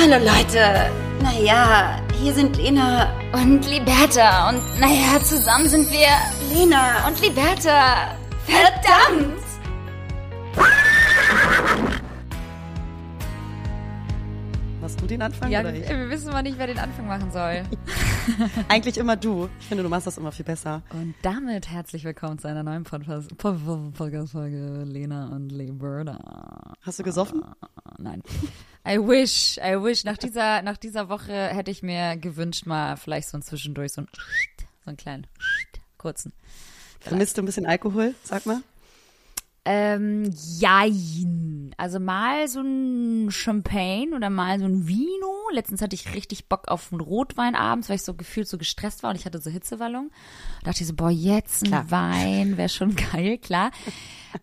Hallo Leute. Naja, hier sind Lena Und Liberta. Und naja, zusammen sind wir Lena und Liberta. Verdammt! Machst du den Anfang Ja, oder ich? wir wissen mal nicht, wer den Anfang machen soll. Eigentlich immer du. Ich finde, du machst das immer viel besser. Und damit herzlich willkommen zu einer neuen Podcast- Podcast-Folge Lena und Liberta. Hast du gesoffen? Nein. I wish, I wish. Nach dieser, nach dieser Woche hätte ich mir gewünscht, mal vielleicht so ein Zwischendurch, so ein, so einen kleinen, kurzen. Vermisst du ein bisschen Alkohol? Sag mal. Ähm, jein. Also mal so ein Champagne oder mal so ein Vino. Letztens hatte ich richtig Bock auf einen Rotwein abends, weil ich so gefühlt so gestresst war und ich hatte so Hitzewallung. Da dachte ich so, boah, jetzt ein Klar. Wein wäre schon geil, klar.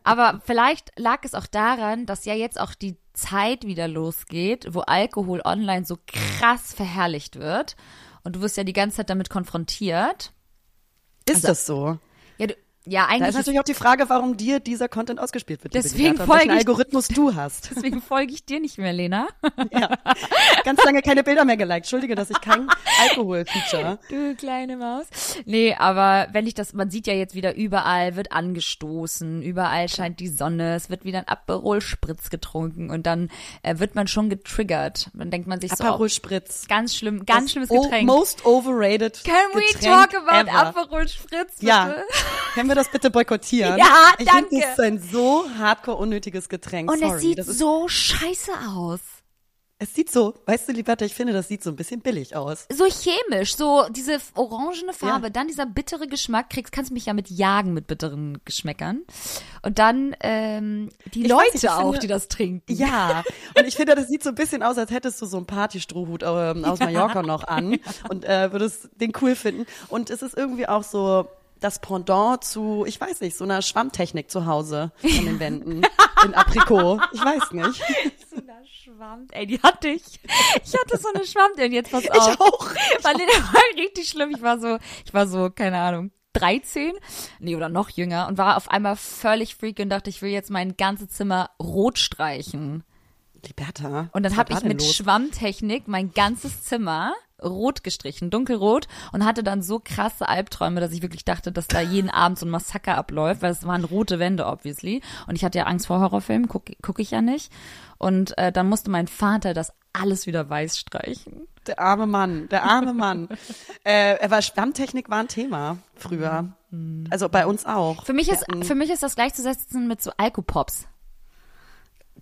Aber vielleicht lag es auch daran, dass ja jetzt auch die Zeit wieder losgeht, wo Alkohol online so krass verherrlicht wird. Und du wirst ja die ganze Zeit damit konfrontiert. Ist Also- das so? Ja, ja Da eigentlich ist natürlich auch die Frage, warum dir dieser Content ausgespielt wird. Deswegen Beata, welchen folge ich- Algorithmus du hast. deswegen folge ich dir nicht mehr, Lena. ja. Ganz lange keine Bilder mehr geliked. Entschuldige, dass ich kein Alkohol-Feature. Du kleine Maus. Nee, aber wenn ich das, man sieht ja jetzt wieder überall wird angestoßen, überall scheint die Sonne, es wird wieder ein Aperol Spritz getrunken und dann äh, wird man schon getriggert. Dann denkt man sich so, Aperol oh, Spritz. ganz schlimm, ganz Das schlimmes Getränk. Most overrated Can we Getränk talk about ever. Aperol Spritz? Bitte? Ja. Können wir das bitte boykottieren? Ja, ich danke. finde, das ist ein so hardcore unnötiges Getränk. Und Sorry. es sieht so scheiße aus. es sieht so, weißt du, Liberta, ich finde, das sieht so ein bisschen billig aus. So chemisch, so diese orangene Farbe, Ja. dann dieser bittere Geschmack, kriegst, kannst mich ja mit jagen mit bitteren Geschmäckern. Und dann ähm, die Ich Leute nicht, ich auch, finde- die das trinken. Ja, und ich finde, das sieht so ein bisschen aus, als hättest du so einen Partystrohhut ähm, aus Mallorca noch an und äh, würdest den cool finden. Und es ist irgendwie auch so das Pendant zu, ich weiß nicht, so einer Schwammtechnik zu Hause an den Wänden in Aprikot. Ich weiß nicht. So eine Schwamm. Ey, die hatte ich. Ich hatte so eine Schwamm, denn jetzt pass auf. Ich auch. Weil der war richtig schlimm. Ich war so, ich war so, keine Ahnung, 13, nee, oder noch jünger und war auf einmal völlig freak und dachte, ich will jetzt mein ganzes Zimmer rot streichen. Liberta. Und dann habe ich mit los? Schwammtechnik mein ganzes Zimmer rot gestrichen, dunkelrot und hatte dann so krasse Albträume, dass ich wirklich dachte, dass da jeden Abend so ein Massaker abläuft, weil es waren rote Wände obviously und ich hatte ja Angst vor Horrorfilmen, gucke guck ich ja nicht und äh, dann musste mein Vater das alles wieder weiß streichen. Der arme Mann, der arme Mann. äh, er war Schwammtechnik war ein Thema früher. Also bei uns auch. Für mich ist für mich ist das gleichzusetzen mit so Alkopops.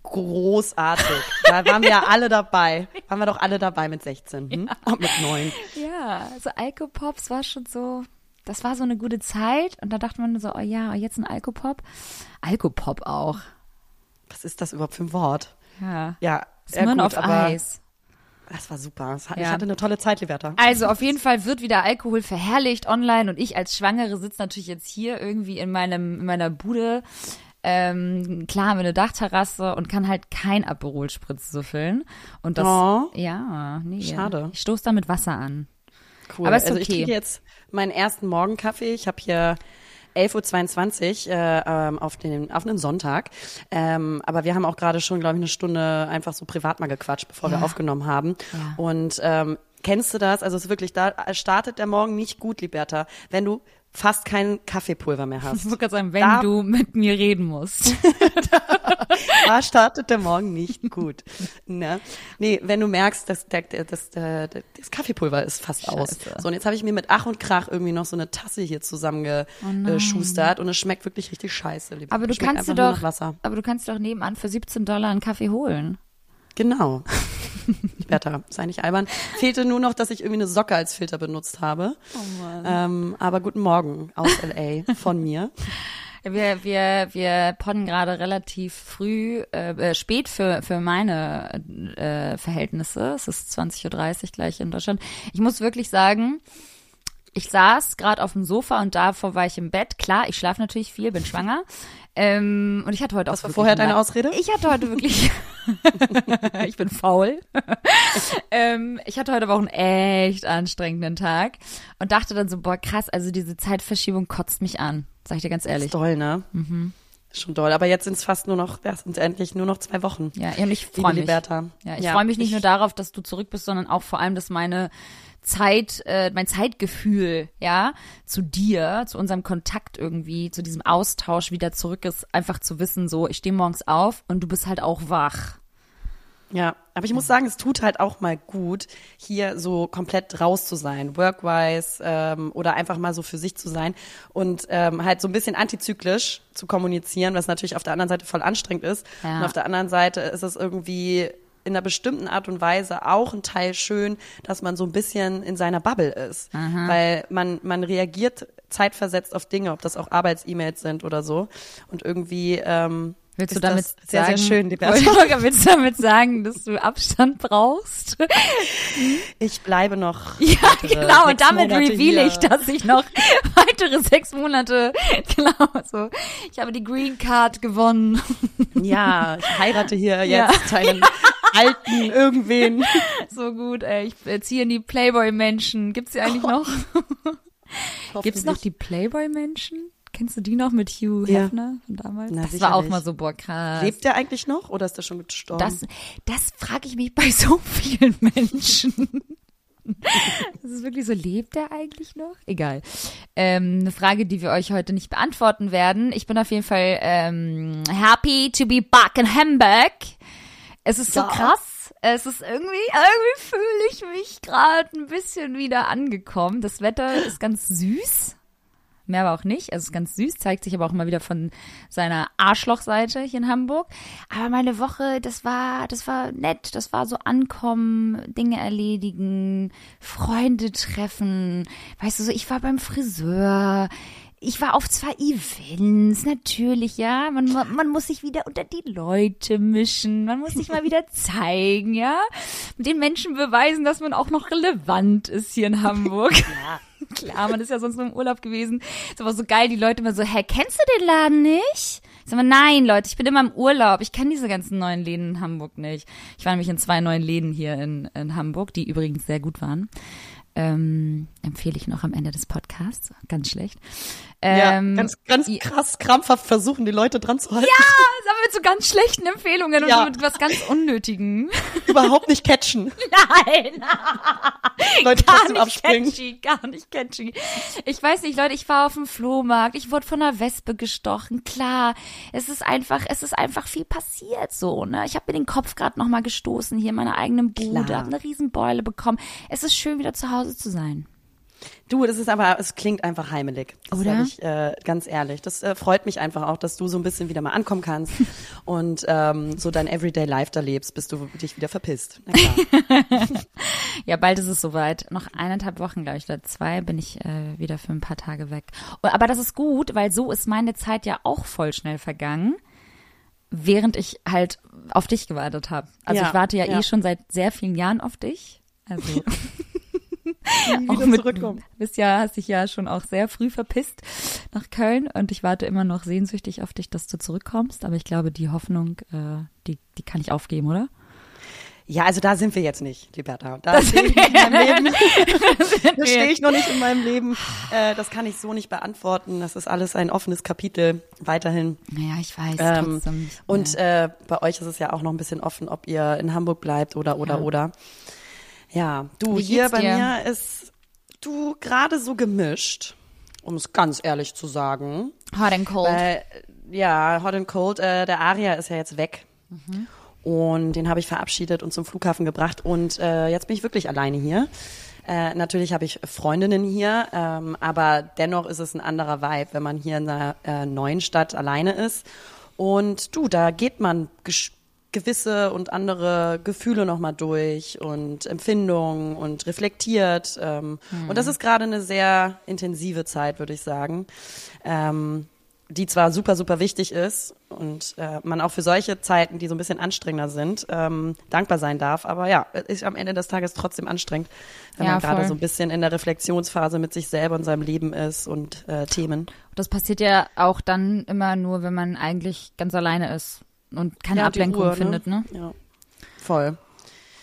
Großartig. Da waren wir ja alle dabei. Waren wir doch alle dabei mit 16 hm? und mit 9. Ja, so Alkopops war schon so, das war so eine gute Zeit und da dachte man so, oh ja, jetzt ein Alkopop. Alkopop auch. Was ist das überhaupt für ein Wort? Ja. Ja, ja gut, aber Eis. das war super. Das hat, Ja. Ich hatte eine tolle Zeit, Liberta. Also auf jeden Fall wird wieder Alkohol verherrlicht online und ich als Schwangere sitze natürlich jetzt hier irgendwie in meinem in meiner Bude. Ähm, klar haben wir eine Dachterrasse und kann halt kein Aperol Spritz süffeln. Und das, Oh. ja, nee. Schade. Ich stoße da mit Wasser an. Cool. aber ist also ich okay. kriege jetzt meinen ersten Morgenkaffee. Ich habe hier 11.22 Uhr äh, ähm, auf, den, auf einen Sonntag. Ähm, aber wir haben auch gerade schon, glaube ich, eine Stunde einfach so privat mal gequatscht, bevor Ja. wir aufgenommen haben. Ja. Und ähm, kennst du das? Also es ist wirklich, da startet der Morgen nicht gut, Liberta, wenn du fast kein Kaffeepulver mehr hast. Ich wollte gerade sagen, wenn Da- du mit mir reden musst. Da startet der Morgen nicht gut. Ne? Nee, wenn du merkst, dass das, der, der, das Kaffeepulver ist fast aus. Scheiße. So, und jetzt habe ich mir mit Ach und Krach irgendwie noch so eine Tasse hier zusammengeschustert und es schmeckt wirklich richtig scheiße. Lieber. Aber du kannst dir doch, aber du kannst doch nebenan für 17 Dollar einen Kaffee holen. Genau. Bertha, sei nicht albern. Fehlte nur noch, dass ich irgendwie eine Socke als Filter benutzt habe. Oh Mann. Ähm, aber guten Morgen aus LA von mir. Wir, wir, wir podden gerade relativ früh, äh, äh, spät für, für meine äh, Verhältnisse. Es ist 20.30 Uhr gleich in Deutschland. Ich muss wirklich sagen, ich saß gerade auf dem Sofa und davor war ich im Bett. Klar, ich schlafe natürlich viel, bin schwanger. Ähm, und ich hatte heute auch Was war vorher deine Ausrede? Ich hatte heute wirklich, ich bin faul. ähm, ich hatte heute aber auch einen echt anstrengenden Tag und dachte dann so, boah, krass, also diese Zeitverschiebung kotzt mich an. Sag ich dir ganz Das ehrlich. ist doll, ne? schon doll. Aber jetzt sind es fast nur noch, ja, sind endlich nur noch zwei Wochen. Ja, und ich freue mich. Liberta. Ja, ich Ja, freue mich nicht ich- nur darauf, dass du zurück bist, sondern auch vor allem, dass meine Zeit, äh, mein Zeitgefühl, ja, zu dir, zu unserem Kontakt irgendwie, zu diesem Austausch wieder zurück ist, einfach zu wissen, so, ich stehe morgens auf und du bist halt auch wach. Ja, aber ich muss sagen, es tut halt auch mal gut, hier so komplett raus zu sein, workwise ähm, oder einfach mal so für sich zu sein und ähm, halt so ein bisschen antizyklisch zu kommunizieren, was natürlich auf der anderen Seite voll anstrengend ist. Ja. Und auf der anderen Seite ist es irgendwie in einer bestimmten Art und Weise auch ein Teil schön, dass man so ein bisschen in seiner Bubble ist, weil man man reagiert zeitversetzt auf Dinge, ob das auch Arbeits-E-Mails sind oder so. Und irgendwie ähm, Willst du damit sehr sagen, sehr schön, Liberta. willst du damit sagen, dass du Abstand brauchst? Ich bleibe noch. Ja, genau. Und damit Monate reveal hier. ich, dass ich noch weitere sechs Monate, genau so. Ich habe die Green Card gewonnen. Ja, ich heirate hier Ja. jetzt einen alten irgendwen. So gut, ey. Ich ziehe in die Playboy-Menschen. Gibt's die eigentlich noch? Gibt's noch die Playboy-Menschen? Kennst du die noch mit Hugh Ja. Hefner von damals? Na, das war auch sicherlich. mal so, boah, krass. Lebt der eigentlich noch oder ist der schon gestorben? Das, das frage ich mich bei so vielen Menschen. Das ist wirklich so, lebt er eigentlich noch? Egal. Ähm, eine Frage, die wir euch heute nicht beantworten werden. Ich bin auf jeden Fall ähm, happy to be back in Hamburg. Es ist so Ja. krass. Es ist irgendwie, irgendwie fühle ich mich gerade ein bisschen wieder angekommen. Das Wetter ist ganz süß. Mehr aber auch nicht. Also es ist ganz süß, zeigt sich aber auch mal wieder von seiner Arschlochseite hier in Hamburg. Aber meine Woche, das war, das war nett. Das war so ankommen, Dinge erledigen, Freunde treffen. Weißt du so, ich war beim Friseur. Ich war auf zwei Events, natürlich, ja. Man, man muss sich wieder unter die Leute mischen. Man muss sich mal wieder zeigen, ja. Mit den Menschen beweisen, dass man auch noch relevant ist hier in Hamburg. Klar, man ist ja sonst nur im Urlaub gewesen. Ist aber so geil, die Leute immer so, hä, kennst du den Laden nicht? Ich sag mal, nein, Leute, ich bin immer im Urlaub. Ich kenne diese ganzen neuen Läden in Hamburg nicht. Ich war nämlich in zwei neuen Läden hier in, in Hamburg, die übrigens sehr gut waren. Ähm, empfehle ich noch am Ende des Podcasts. Ganz schlecht. Ja, Ähm, ganz, ganz ja. krass krampfaft versuchen, die Leute dran zu halten. Das aber mit so ganz schlechten Empfehlungen Ja. und so mit was ganz Unnötigen. Überhaupt nicht catchen. Nein! Leute gar trotzdem nicht abspringen. catchy, gar nicht catchy. Ich weiß nicht, Leute, ich war auf dem Flohmarkt, ich wurde von einer Wespe gestochen. Klar, es ist einfach, es ist einfach viel passiert so, ne? Ich habe mir den Kopf gerade noch mal gestoßen hier in meiner eigenen Bude, habe eine Riesenbeule bekommen. Es ist schön wieder zu Hause zu sein. Du, das ist aber, es klingt einfach heimelig. Das Oder? ich äh, ganz ehrlich. Das äh, freut mich einfach auch, dass du so ein bisschen wieder mal ankommen kannst und ähm, so dein Everyday Life da lebst, bis du dich wieder verpisst. Ja, bald ist es soweit. Noch eineinhalb Wochen, glaube ich, oder zwei bin ich äh, wieder für ein paar Tage weg. Und, aber das ist gut, weil so ist meine Zeit ja auch voll schnell vergangen, während ich halt auf dich gewartet habe. Also Ja, ich warte ja, ja. eh schon seit sehr vielen Jahren auf dich. Also auch mit, du bist ja, hast dich ja schon auch sehr früh verpisst nach Köln und ich warte immer noch sehnsüchtig auf dich, dass du zurückkommst. Aber ich glaube, die Hoffnung, äh, die, die kann ich aufgeben, oder? Ja, also da sind wir jetzt nicht, Liberta. Da stehe ich nicht in meinem Leben. da stehe ich noch nicht in meinem Leben. Äh, das kann ich so nicht beantworten. Das ist alles ein offenes Kapitel weiterhin. Naja, ich weiß Ähm, und äh, bei euch ist es ja auch noch ein bisschen offen, ob ihr in Hamburg bleibt oder oder Ja. oder. Ja, du, hier bei dir? mir ist du gerade so gemischt, um es ganz ehrlich zu sagen. Hot and cold. Weil, ja, Hot and Cold, äh, der Aria ist ja jetzt weg. Und den habe ich verabschiedet und zum Flughafen gebracht. Und äh, jetzt bin ich wirklich alleine hier. Äh, natürlich habe ich Freundinnen hier, ähm, aber dennoch ist es ein anderer Vibe, wenn man hier in einer äh, neuen Stadt alleine ist. Und du, da geht man gesch- gewisse und andere Gefühle nochmal durch und Empfindungen und reflektiert. Ähm, Und das ist gerade eine sehr intensive Zeit, würde ich sagen. Ähm, die zwar super, super wichtig ist und äh, man auch für solche Zeiten, die so ein bisschen anstrengender sind, ähm, dankbar sein darf. Aber ja, ist am Ende des Tages trotzdem anstrengend, wenn Ja, man gerade so ein bisschen in der Reflexionsphase mit sich selber und seinem Leben ist und äh, Themen. Das passiert ja auch dann immer nur, wenn man eigentlich ganz alleine ist und keine Ja, Ablenkung Ruhe, findet, ne? Ja, voll.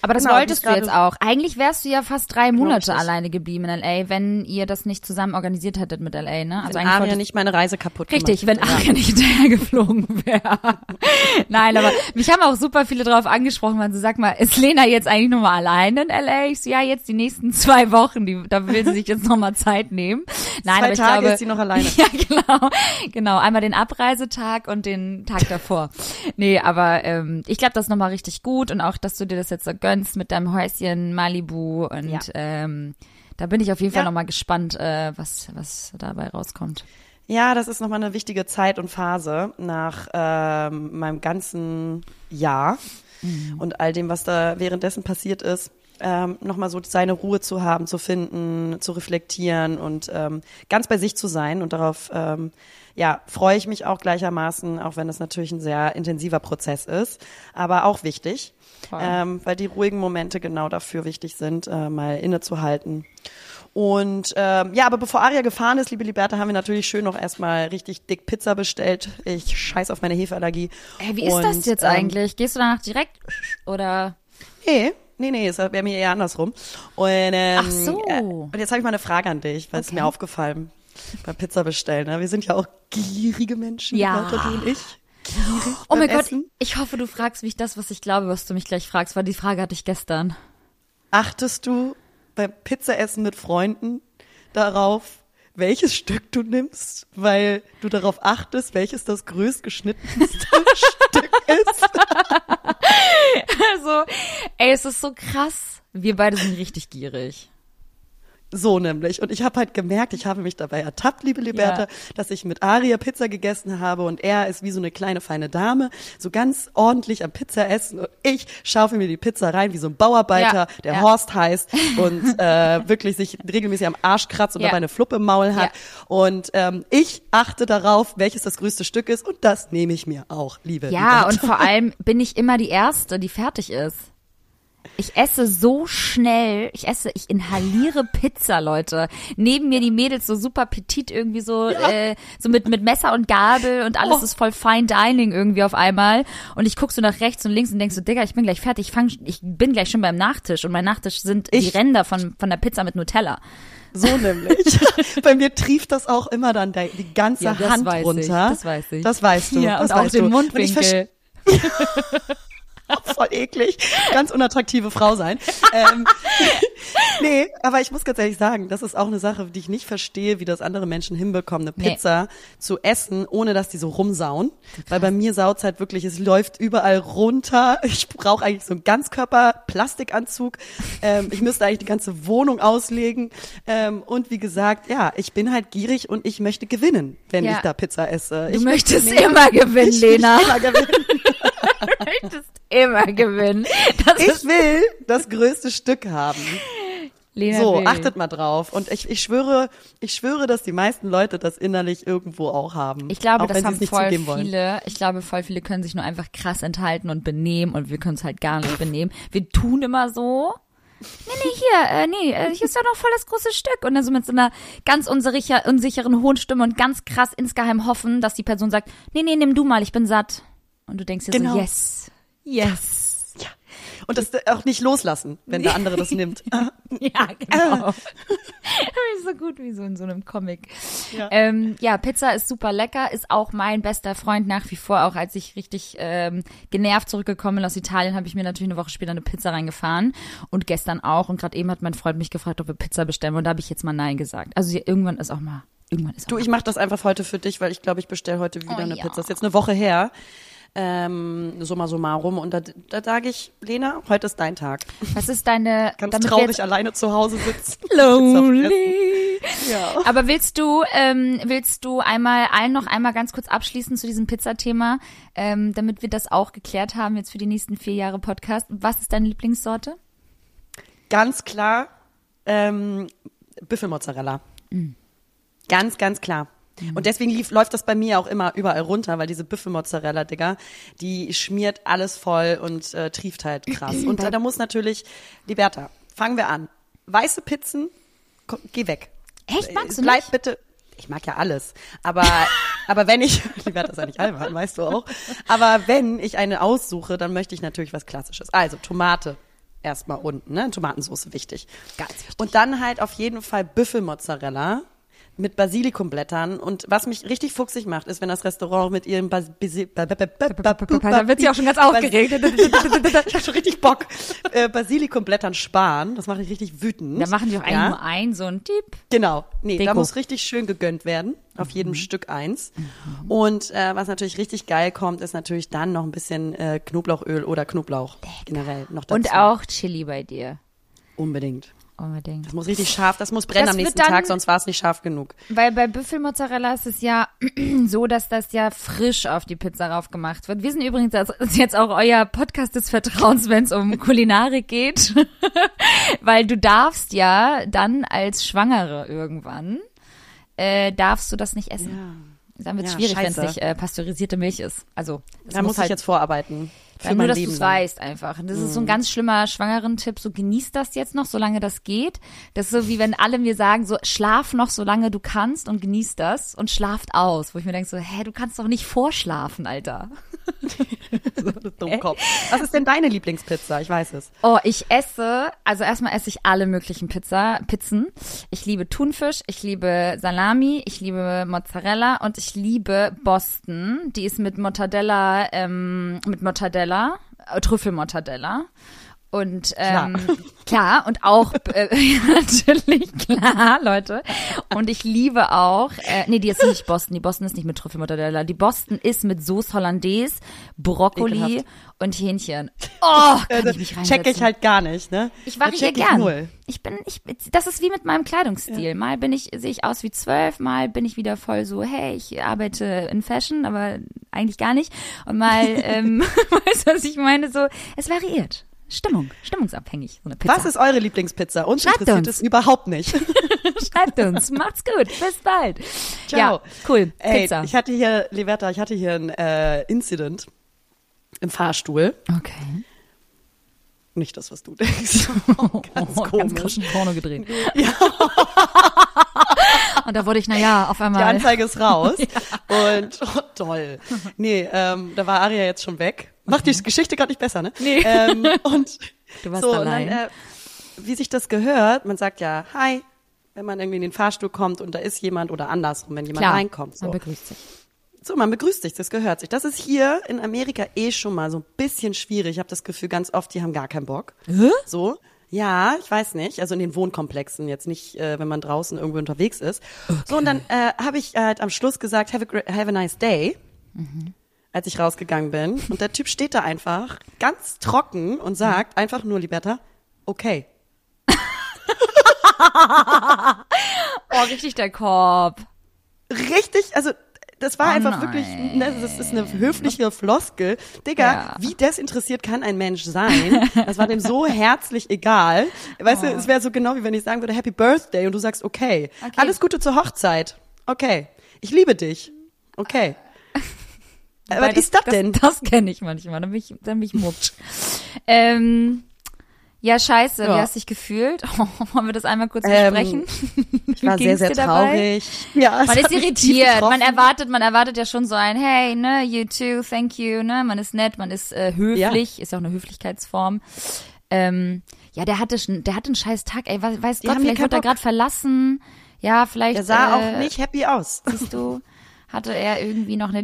Aber das Genau, wolltest du jetzt auch. Eigentlich wärst du ja fast drei Monate alleine geblieben in L.A., wenn ihr das nicht zusammen organisiert hättet mit L.A., ne? Also Wenn eigentlich Aria nicht meine Reise kaputt Richtig, gemacht wenn hätte. Aria nicht hinterher geflogen wäre. Nein, aber mich haben auch super viele drauf angesprochen, man so, sag mal, ist Lena jetzt eigentlich nur mal alleine in LA? Ich so, ja, jetzt die nächsten zwei Wochen, die, da will sie sich jetzt noch mal Zeit nehmen. Nein, Zwei aber ich Tage glaube, ist sie noch alleine. Ja, genau, genau. Einmal den Abreisetag und den Tag davor. Nee, aber ähm, ich glaube, das ist nochmal richtig gut und auch, dass du dir das jetzt so gönnst mit deinem Häuschen Malibu und Ja. ähm, da bin ich auf jeden Fall Ja. nochmal gespannt, äh, was, was dabei rauskommt. Ja, das ist nochmal eine wichtige Zeit und Phase nach ähm, meinem ganzen Jahr und all dem, was da währenddessen passiert ist. Ähm, nochmal so seine Ruhe zu haben, zu finden, zu reflektieren und ähm, ganz bei sich zu sein. Und darauf ähm, ja, freue ich mich auch gleichermaßen, auch wenn das natürlich ein sehr intensiver Prozess ist, aber auch wichtig. Ähm, weil die ruhigen Momente genau dafür wichtig sind, äh, mal innezuhalten. Und ähm, ja, aber bevor Aria gefahren ist, liebe Liberta, haben wir natürlich schön noch erstmal richtig dick Pizza bestellt. Ich scheiß auf meine Hefeallergie. Ey, wie ist das Und, jetzt ähm, eigentlich? Gehst du danach direkt oder? Nee, nee, nee, es wäre mir eher andersrum. Und, ähm, Ach so. Äh, und jetzt habe ich mal eine Frage an dich, weil es Okay. mir aufgefallen beim Pizza bestellen. Ne? Wir sind ja auch gierige Menschen, Ja. Liberta, du und ich. Oh mein Gott, Essen. ich hoffe, du fragst mich das, was ich glaube, was du mich gleich fragst, weil die Frage hatte ich gestern. Achtest du beim Pizzaessen mit Freunden darauf, welches Stück du nimmst, weil du darauf achtest, welches das größt geschnittenste Stück ist? Also, ey, es ist so krass. Wir beide sind richtig gierig. So nämlich. Und ich habe halt gemerkt, ich habe mich dabei ertappt, liebe Liberta, Ja. dass ich mit Aria Pizza gegessen habe und er ist wie so eine kleine feine Dame, so ganz ordentlich am Pizza essen und ich schaufe mir die Pizza rein wie so ein Bauarbeiter, Ja, der ja. Horst heißt und äh, wirklich sich regelmäßig am Arsch kratzt und dabei eine Fluppe im Maul hat. Und ähm, ich achte darauf, welches das größte Stück ist und das nehme ich mir auch, liebe Ja, Liberta. und vor allem bin ich immer die Erste, die fertig ist. Ich esse so schnell, ich esse, ich inhaliere Pizza, Leute. Neben mir die Mädels so super petit irgendwie so, äh, so mit, mit Messer und Gabel und alles Oh. ist voll Fine Dining irgendwie auf einmal. Und ich guck so nach rechts und links und denk so, Digga, ich bin gleich fertig, ich, fang, ich bin gleich schon beim Nachtisch und mein Nachtisch sind die Ich- Ränder von, von der Pizza mit Nutella. So nämlich. Bei mir trieft das auch immer dann die, die ganze Ja, das Hand weiß ich, runter. das weiß ich. Das weißt du. Ja, das und auch den du. Mundwinkel. voll eklig. Ganz unattraktive Frau sein. ähm, nee, aber ich muss ganz ehrlich sagen, das ist auch eine Sache, die ich nicht verstehe, wie das andere Menschen hinbekommen, eine Nee. Pizza zu essen, ohne dass die so rumsauen. Weil bei mir saut's halt wirklich, es läuft überall runter. Ich brauche eigentlich so einen Ganzkörper-Plastikanzug. Ähm, ich müsste eigentlich die ganze Wohnung auslegen. Ähm, und wie gesagt, ja, ich bin halt gierig und ich möchte gewinnen, wenn Ja. ich da Pizza esse. Du ich möchtest immer gewinnen, ich Lena. Immer gewinnen. Du möchtest immer gewinnen. Das Ich will das größte Stück haben. Lena So, will. achtet mal drauf. Und ich, ich schwöre, ich schwöre, dass die meisten Leute das innerlich irgendwo auch haben. Ich glaube, auch das haben voll zugeben wollen. viele. Ich glaube, voll viele können sich nur einfach krass enthalten und benehmen und wir können es halt gar nicht benehmen. Wir tun immer so. Nee, nee, hier, äh, nee, äh, hier ist ja noch voll das große Stück. Und dann so mit so einer ganz unsicher, unsicheren hohen Stimme und ganz krass insgeheim hoffen, dass die Person sagt, nee, nee, nimm du mal, ich bin satt. Und du denkst dir Genau. so, yes, yes. Und das auch nicht loslassen, wenn der andere das nimmt. Ja, genau. Wie so gut wie so in so einem Comic. Ja. Ähm, ja, Pizza ist super lecker, ist auch mein bester Freund nach wie vor. Auch als ich richtig ähm, genervt zurückgekommen bin aus Italien, habe ich mir natürlich eine Woche später eine Pizza reingefahren. Und gestern auch. Und gerade eben hat mein Freund mich gefragt, ob wir Pizza bestellen wollen. Und da habe ich jetzt mal Nein gesagt. Also ja, irgendwann ist auch mal, irgendwann ist auch Du, ich mache das einfach heute für dich, weil ich glaube, ich bestelle heute wieder Oh, eine ja. Pizza. Das ist jetzt eine Woche her. Ähm, summa summarum. Und da, da sage ich, Lena, heute ist dein Tag. Was ist deine, Ganz traurig alleine zu Hause sitzen. Lonely. Ja. Aber willst du, ähm, willst du einmal allen noch einmal ganz kurz abschließen zu diesem Pizzathema, ähm, damit wir das auch geklärt haben jetzt für die nächsten vier Jahre Podcast? Was ist deine Lieblingssorte? Ganz klar, ähm, Büffelmozzarella. Mm. Ganz, ganz klar. Und deswegen lief, läuft das bei mir auch immer überall runter, weil diese Büffelmozzarella, Digga, die schmiert alles voll und äh, trieft halt krass. Und da, da muss natürlich, Liberta, fangen wir an. Weiße Pizzen, komm, geh weg. Echt, magst du Bleib nicht? bitte. Ich mag ja alles, aber aber wenn ich, Liberta ist ja nicht albern, weißt du auch. Aber wenn ich eine aussuche, dann möchte ich natürlich was Klassisches. Also Tomate, erstmal unten, ne? Tomatensauce wichtig. Ganz wichtig. Und dann halt auf jeden Fall Büffelmozzarella mit Basilikumblättern. Und was mich richtig fuchsig macht, ist, wenn das Restaurant mit ihrem Bas Basi- ba- ba- ba- ba- ba- Da wird sie auch schon ganz aufgeregt. ich habe schon richtig Bock. Äh, Basilikumblättern sparen. Das macht mich richtig wütend. Da machen die auch eigentlich Ja? nur ein, so ein Tipp. Genau. Nee, da muss richtig schön gegönnt werden. Auf jedem Stück eins. Und äh, was natürlich richtig geil kommt, ist natürlich dann noch ein bisschen äh, Knoblauchöl oder Knoblauch generell noch dazu. Und auch Chili bei dir. Unbedingt. Unbedingt. Das muss richtig scharf, das muss brennen Das am nächsten dann- Tag, sonst war es nicht scharf genug. Weil bei Büffelmozzarella ist es ja so, dass das ja frisch auf die Pizza raufgemacht wird. Wir sind übrigens das ist jetzt auch euer Podcast des Vertrauens, wenn es um Kulinarik geht. Weil du darfst ja dann als Schwangere irgendwann, äh, darfst du das nicht essen. Dann wird es Ja, schwierig, wenn es nicht äh, pasteurisierte Milch ist. Also Da muss halt ich jetzt vorarbeiten. Für nur, dass du es weißt einfach. Und das ist so ein ganz schlimmer Schwangeren-Tipp. So genieß das jetzt noch, solange das geht. Das ist so wie wenn alle mir sagen, so schlaf noch, solange du kannst und genieß das und schlaft aus. Wo ich mir denke so, hä, du kannst doch nicht vorschlafen, Alter. Dummkopf. Was ist denn deine Lieblingspizza? Ich weiß es. Oh, ich esse, also erstmal esse ich alle möglichen Pizza, Pizzen. Ich liebe Thunfisch, ich liebe Salami, ich liebe Mozzarella und ich liebe Boston. Die ist mit Mortadella, ähm, mit Mortadella, äh, Trüffelmortadella. Und ähm, klar. und auch äh, natürlich klar, Leute. Und ich liebe auch, äh, nee, die ist nicht Boston. Die Boston ist nicht mit Trüffelmortadella. Die Boston ist mit Sauce Hollandaise, Brokkoli Ekelhaft. und Hähnchen. Oh, kann ich mich reinsetzen. Check ich halt gar nicht, ne? Ich variiere gern. Null. Ich bin, ich, das ist wie mit meinem Kleidungsstil. Mal bin ich, sehe ich aus wie zwölf, mal bin ich wieder voll so, hey, ich arbeite in Fashion, aber eigentlich gar nicht. Und mal, ähm, weißt du, was ich meine? So, es variiert. Stimmung, stimmungsabhängig, so eine Pizza. Was ist eure Lieblingspizza? Uns Schreibt interessiert uns. es überhaupt nicht. Schreibt uns. Macht's gut. Bis bald. Ciao. Ja, cool. Ey, Pizza. ich hatte hier, Liberta, ich hatte hier ein äh, Incident im Fahrstuhl. okay. Nicht das, was du denkst. ganz Oh, komisch. Ganz kurz Porno gedreht. Und da wurde ich, naja, auf Die einmal. Anzeige ist raus. Und oh, toll. Nee, ähm, da war Aria jetzt schon weg. Macht die Geschichte gerade nicht besser, ne? Nee. Ähm, und Du warst so, allein. Dann, äh, wie sich das gehört, man sagt ja Hi, wenn man irgendwie in den Fahrstuhl kommt und da ist jemand oder andersrum, wenn jemand Klar, reinkommt. So. man begrüßt sich. So, man begrüßt sich, das gehört sich. Das ist hier in Amerika eh schon mal so ein bisschen schwierig. Ich habe das Gefühl, ganz oft, die haben gar keinen Bock. So. Ja, ich weiß nicht. Also in den Wohnkomplexen, jetzt nicht, äh, wenn man draußen irgendwo unterwegs ist. So, und dann äh, habe ich halt am Schluss gesagt, have a, gra- have a nice day, als ich rausgegangen bin. Und der Typ steht da einfach ganz trocken und sagt einfach nur, Liberta, okay. Oh, richtig der Korb. richtig, also das war Oh einfach nein. wirklich, ne, das ist eine höfliche Floskel. Digga, Ja. wie desinteressiert kann ein Mensch sein? Das war dem so herzlich egal. Weißt Oh. du, es wäre so genau wie wenn ich sagen würde Happy Birthday und du sagst okay. Okay. Alles Gute zur Hochzeit. Okay. Ich liebe dich. Okay. Was ist das denn? Das, kenne ich manchmal, dann bin ich, dann bin ich muckt. ähm, ja, scheiße, Ja. wie hast du dich gefühlt? Wollen wir das einmal kurz Ähm, besprechen? Ich war sehr, sehr traurig. Ja, Man ist irritiert, man erwartet, man erwartet ja schon so ein, hey, ne, you too, thank you, ne, man ist nett, man ist äh, höflich, ist ja auch eine Höflichkeitsform. Ähm, ja, der hatte schon, der hatte einen scheiß Tag, ey, weiß, weiß Gott, vielleicht wird er gerade verlassen. Ja, vielleicht. Er sah äh, auch nicht happy aus. Siehst du, hatte er irgendwie noch eine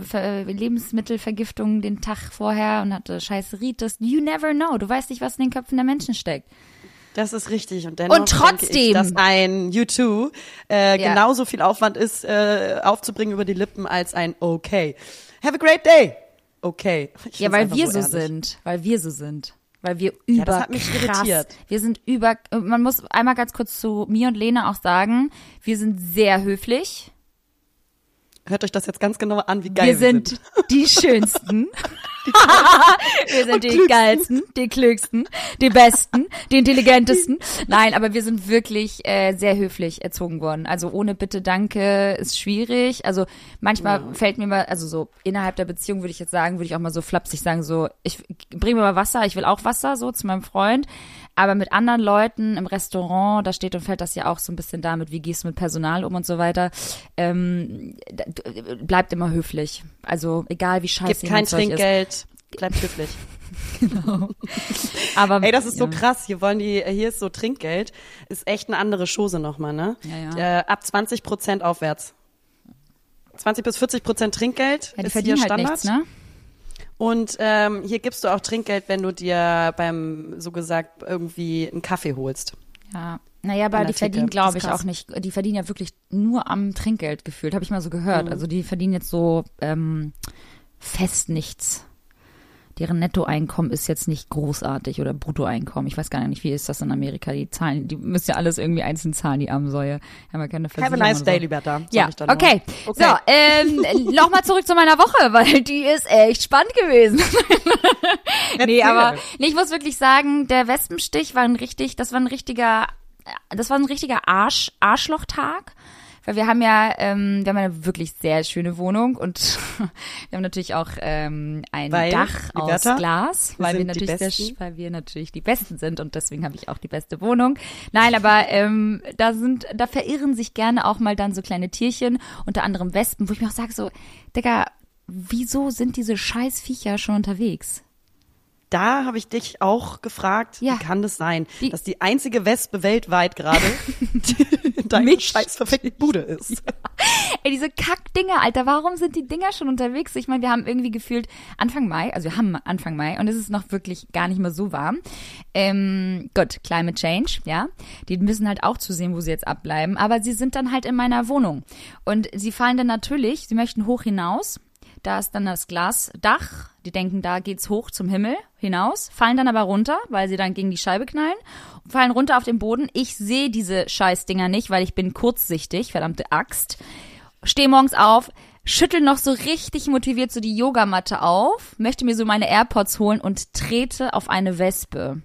Ver, Lebensmittelvergiftung den Tag vorher und hatte scheiß Ritis. You never know. Du weißt nicht, was in den Köpfen der Menschen steckt. Das ist richtig. Und dennoch Und denke ich, trotzdem- dass ein U2 äh, Ja. genauso viel Aufwand ist, äh, aufzubringen über die Lippen als ein Okay. Have a great day. Okay. Ich Ja, weil wir so ehrlich. sind. Weil wir so sind. Weil wir Ja, über das hat mich irritiert. Wir sind über, man muss einmal ganz kurz zu mir und Lena auch sagen, wir sind sehr höflich. Hört euch das jetzt ganz genau an, wie geil wir sind, die schönsten. wir sind die klügsten. geilsten, die klügsten, die besten, die intelligentesten. Nein, aber wir sind wirklich äh, sehr höflich erzogen worden. Also ohne Bitte, Danke ist schwierig. Also manchmal fällt mir mal, also so innerhalb der Beziehung würde ich jetzt sagen, würde ich auch mal so flapsig sagen, so ich bring mir mal Wasser, ich will auch Wasser, so zu meinem Freund. Aber mit anderen Leuten im Restaurant, da steht und fällt das ja auch so ein bisschen damit, wie gehst du mit Personal um und so weiter. Ähm, bleibt immer höflich. Also egal wie scheiße Gibt kein ist. Trinkgeld. Bleibt höflich. Aber Ey, das ist so ja. krass. Hier wollen die, hier ist so Trinkgeld. Ist echt eine andere Chose nochmal, ne? Ja, ja. Äh, ab 20 Prozent aufwärts. 20 bis 40 Prozent Trinkgeld Ja, ist hier halt Standard. nichts, ne? Und ähm, hier gibst du auch Trinkgeld, wenn du dir beim, so gesagt, irgendwie einen Kaffee holst. Ja. Naja, aber die Theke. verdienen, glaube ich, auch nicht. Die verdienen ja wirklich nur am Trinkgeld gefühlt, habe ich mal so Mhm. gehört. Also die verdienen jetzt so ähm, fest nichts. Deren Nettoeinkommen ist jetzt nicht großartig oder Bruttoeinkommen. Ich weiß gar nicht, wie ist das in Amerika? Die zahlen, die müssen ja alles irgendwie einzeln zahlen, die armen Säue. Haben ja keine Have a nice day. Liberta. Ja, okay. Okay. So, ähm, nochmal zurück zu meiner Woche, weil die ist echt spannend gewesen. nee, aber nee, ich muss wirklich sagen, der Wespenstich war ein richtig, das war ein richtiger, das war ein richtiger Arsch, Arschlochtag. Weil wir haben ja, ähm, wir haben eine wirklich sehr schöne Wohnung und wir haben natürlich auch ähm, ein Weil, Dach aus Liberta, Glas, weil wir natürlich sehr, weil wir natürlich die Besten sind und deswegen habe ich auch die beste Wohnung. Nein, aber ähm, da sind, da verirren sich gerne auch mal dann so kleine Tierchen, unter anderem Wespen, wo ich mir auch sage so, Digga, wieso sind diese scheiß Viecher schon unterwegs? Da habe ich dich auch gefragt, Ja. wie kann das sein, dass die einzige Wespe weltweit gerade in deiner Mich. scheiß verfickten Bude ist. Ey, diese Kackdinger, Alter, warum sind die Dinger schon unterwegs? Ich meine, wir haben irgendwie gefühlt Anfang Mai, also wir haben Anfang Mai und es ist noch wirklich gar nicht mehr so warm. Ähm, gut, Climate Change, ja. Die müssen halt auch zusehen, wo sie jetzt abbleiben, aber sie sind dann halt in meiner Wohnung. Und sie fallen dann natürlich, sie möchten hoch hinaus. Da ist dann das Glasdach. Die denken, da geht's hoch zum Himmel hinaus, fallen dann aber runter, weil sie dann gegen die Scheibe knallen, fallen runter auf den Boden. Ich sehe diese Scheißdinger nicht, weil ich bin kurzsichtig, verdammte Axt. Steh morgens auf, schüttel noch so richtig motiviert so die Yogamatte auf, möchte mir so meine AirPods holen und trete auf eine Wespe.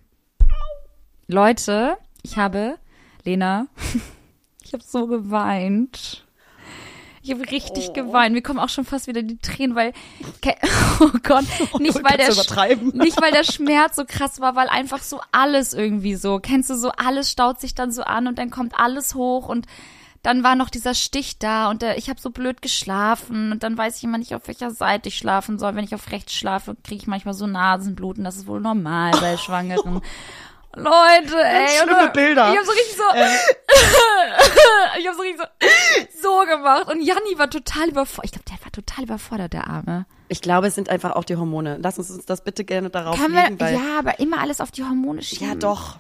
Leute, ich habe, Lena, ich habe so geweint. Ich habe richtig geweint. Mir kommen auch schon fast wieder die Tränen, weil oh Gott, nicht weil der nicht weil der Schmerz so krass war, weil einfach so alles irgendwie so, kennst du so alles staut sich dann so an und dann kommt alles hoch und dann war noch dieser Stich da und der, ich habe so blöd geschlafen und dann weiß ich immer nicht, auf welcher Seite ich schlafen soll. Wenn ich auf rechts schlafe, kriege ich manchmal so Nasenbluten. Das ist wohl normal bei Schwangeren. Leute, ey. schlimme und, Bilder. Ich habe so richtig so, ich habe so richtig so, so gemacht und Janni war total überfordert. Ich glaube, der war total überfordert, der Arme. Ich glaube, es sind einfach auch die Hormone. Lass uns das bitte gerne darauf Kann legen, man, weil ja, aber immer alles auf die Hormone schieben. ja doch.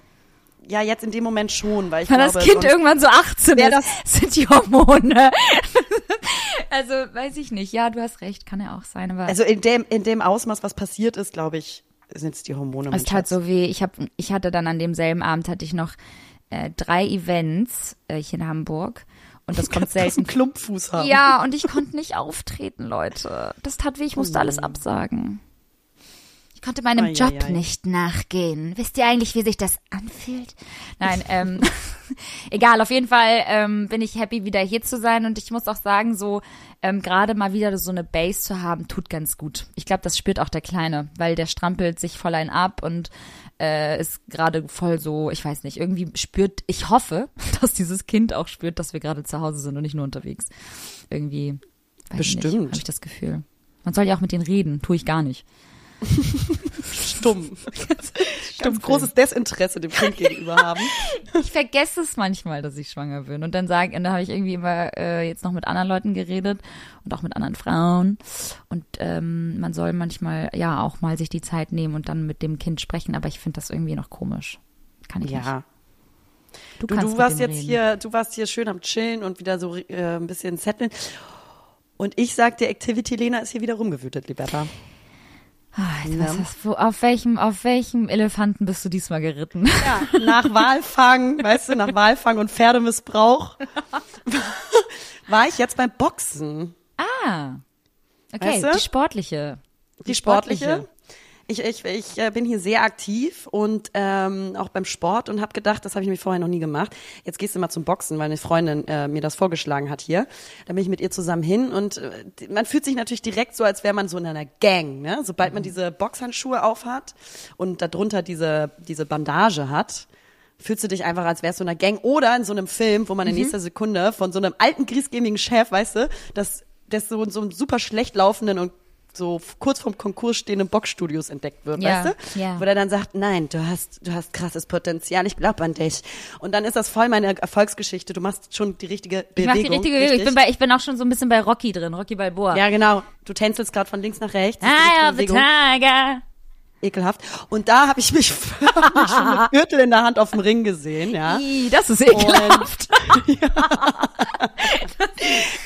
Ja, jetzt in dem Moment schon, weil ich Wenn glaube, das Kind irgendwann so 18 wär ist, das- sind die Hormone. also, weiß ich nicht. Ja, du hast recht, kann ja auch sein, aber also in dem in dem Ausmaß, was passiert ist, glaube ich, sind es die Hormone. es tat so weh. Ich hab, ich hatte dann an demselben Abend hatte ich noch äh, drei Events äh, hier in Hamburg und das kommt selten. Klumpfuß haben. Ja, und ich konnte nicht auftreten, Leute. Das tat weh, ich musste Oh. alles absagen. Ich konnte meinem Ei, Job ei, ei. nicht nachgehen. Wisst ihr eigentlich, wie sich das anfühlt? Nein, ähm, egal, auf jeden Fall ähm, bin ich happy, wieder hier zu sein und ich muss auch sagen, so ähm, gerade mal wieder so eine Base zu haben, tut ganz gut. Ich glaube, das spürt auch der Kleine, weil der strampelt sich voll ein ab und äh, ist gerade voll so, ich weiß nicht, irgendwie spürt, ich hoffe, dass dieses Kind auch spürt, dass wir gerade zu Hause sind und nicht nur unterwegs. Irgendwie, Bestimmt. habe ich das Gefühl. Man soll ja auch mit denen reden, tue ich gar nicht. Stumm. Stumm. Großes Desinteresse dem Kind gegenüber haben. Ich vergesse es manchmal, dass ich schwanger bin. Und dann sage, und dann habe ich irgendwie immer äh, jetzt noch mit anderen Leuten geredet und auch mit anderen Frauen. Und ähm, man soll manchmal ja auch mal sich die Zeit nehmen und dann mit dem Kind sprechen. Aber ich finde das irgendwie noch komisch. Kann ich nicht. Ja. Du, Du, du mit warst jetzt reden. hier, du warst hier schön am Chillen und wieder so äh, ein bisschen zetteln. Und ich sag dir, Activity Lena ist hier wieder rumgewütet, Liberta. Jetzt was hast, wo, auf welchem, auf welchem Elefanten bist du diesmal geritten? Ja, nach Walfang, weißt du, nach Walfang und Pferdemissbrauch war ich jetzt beim Boxen. Ah. Okay, Weißt du? die sportliche. Die sportliche. Ich, ich, ich äh, bin hier sehr aktiv und ähm, auch beim Sport und habe gedacht, das habe ich mir vorher noch nie gemacht. Jetzt gehst du mal zum Boxen, weil eine Freundin äh, mir das vorgeschlagen hat hier. Da bin ich mit ihr zusammen hin und äh, man fühlt sich natürlich direkt so, als wäre man so in einer Gang. Ne? Sobald man diese Boxhandschuhe aufhat und darunter diese, diese Bandage hat, fühlst du dich einfach, als wärst du in einer Gang oder in so einem Film, wo man in nächster Sekunde von so einem alten, griesgrämigen Chef, weißt du, das, das so, so einem super schlecht laufenden und so kurz vorm Konkurs stehenden Boxstudios entdeckt wird, Ja, weißt du? ja. Wo der dann sagt, nein, du hast, du hast krasses Potenzial, ich glaube an dich. Und dann ist das voll meine Erfolgsgeschichte. Du machst schon die richtige Ich Bewegung. mach die richtige Bewegung. Ich bin, bei, ich bin auch schon so ein bisschen bei Rocky drin, Rocky Balboa. ja, genau. Du tänzelst gerade von links nach rechts. Bewegung. Tiger. Ekelhaft. Und da habe ich mich hab mich schon mit Gürtel in der Hand auf dem Ring gesehen, ja. Ih, Das ist ekelhaft.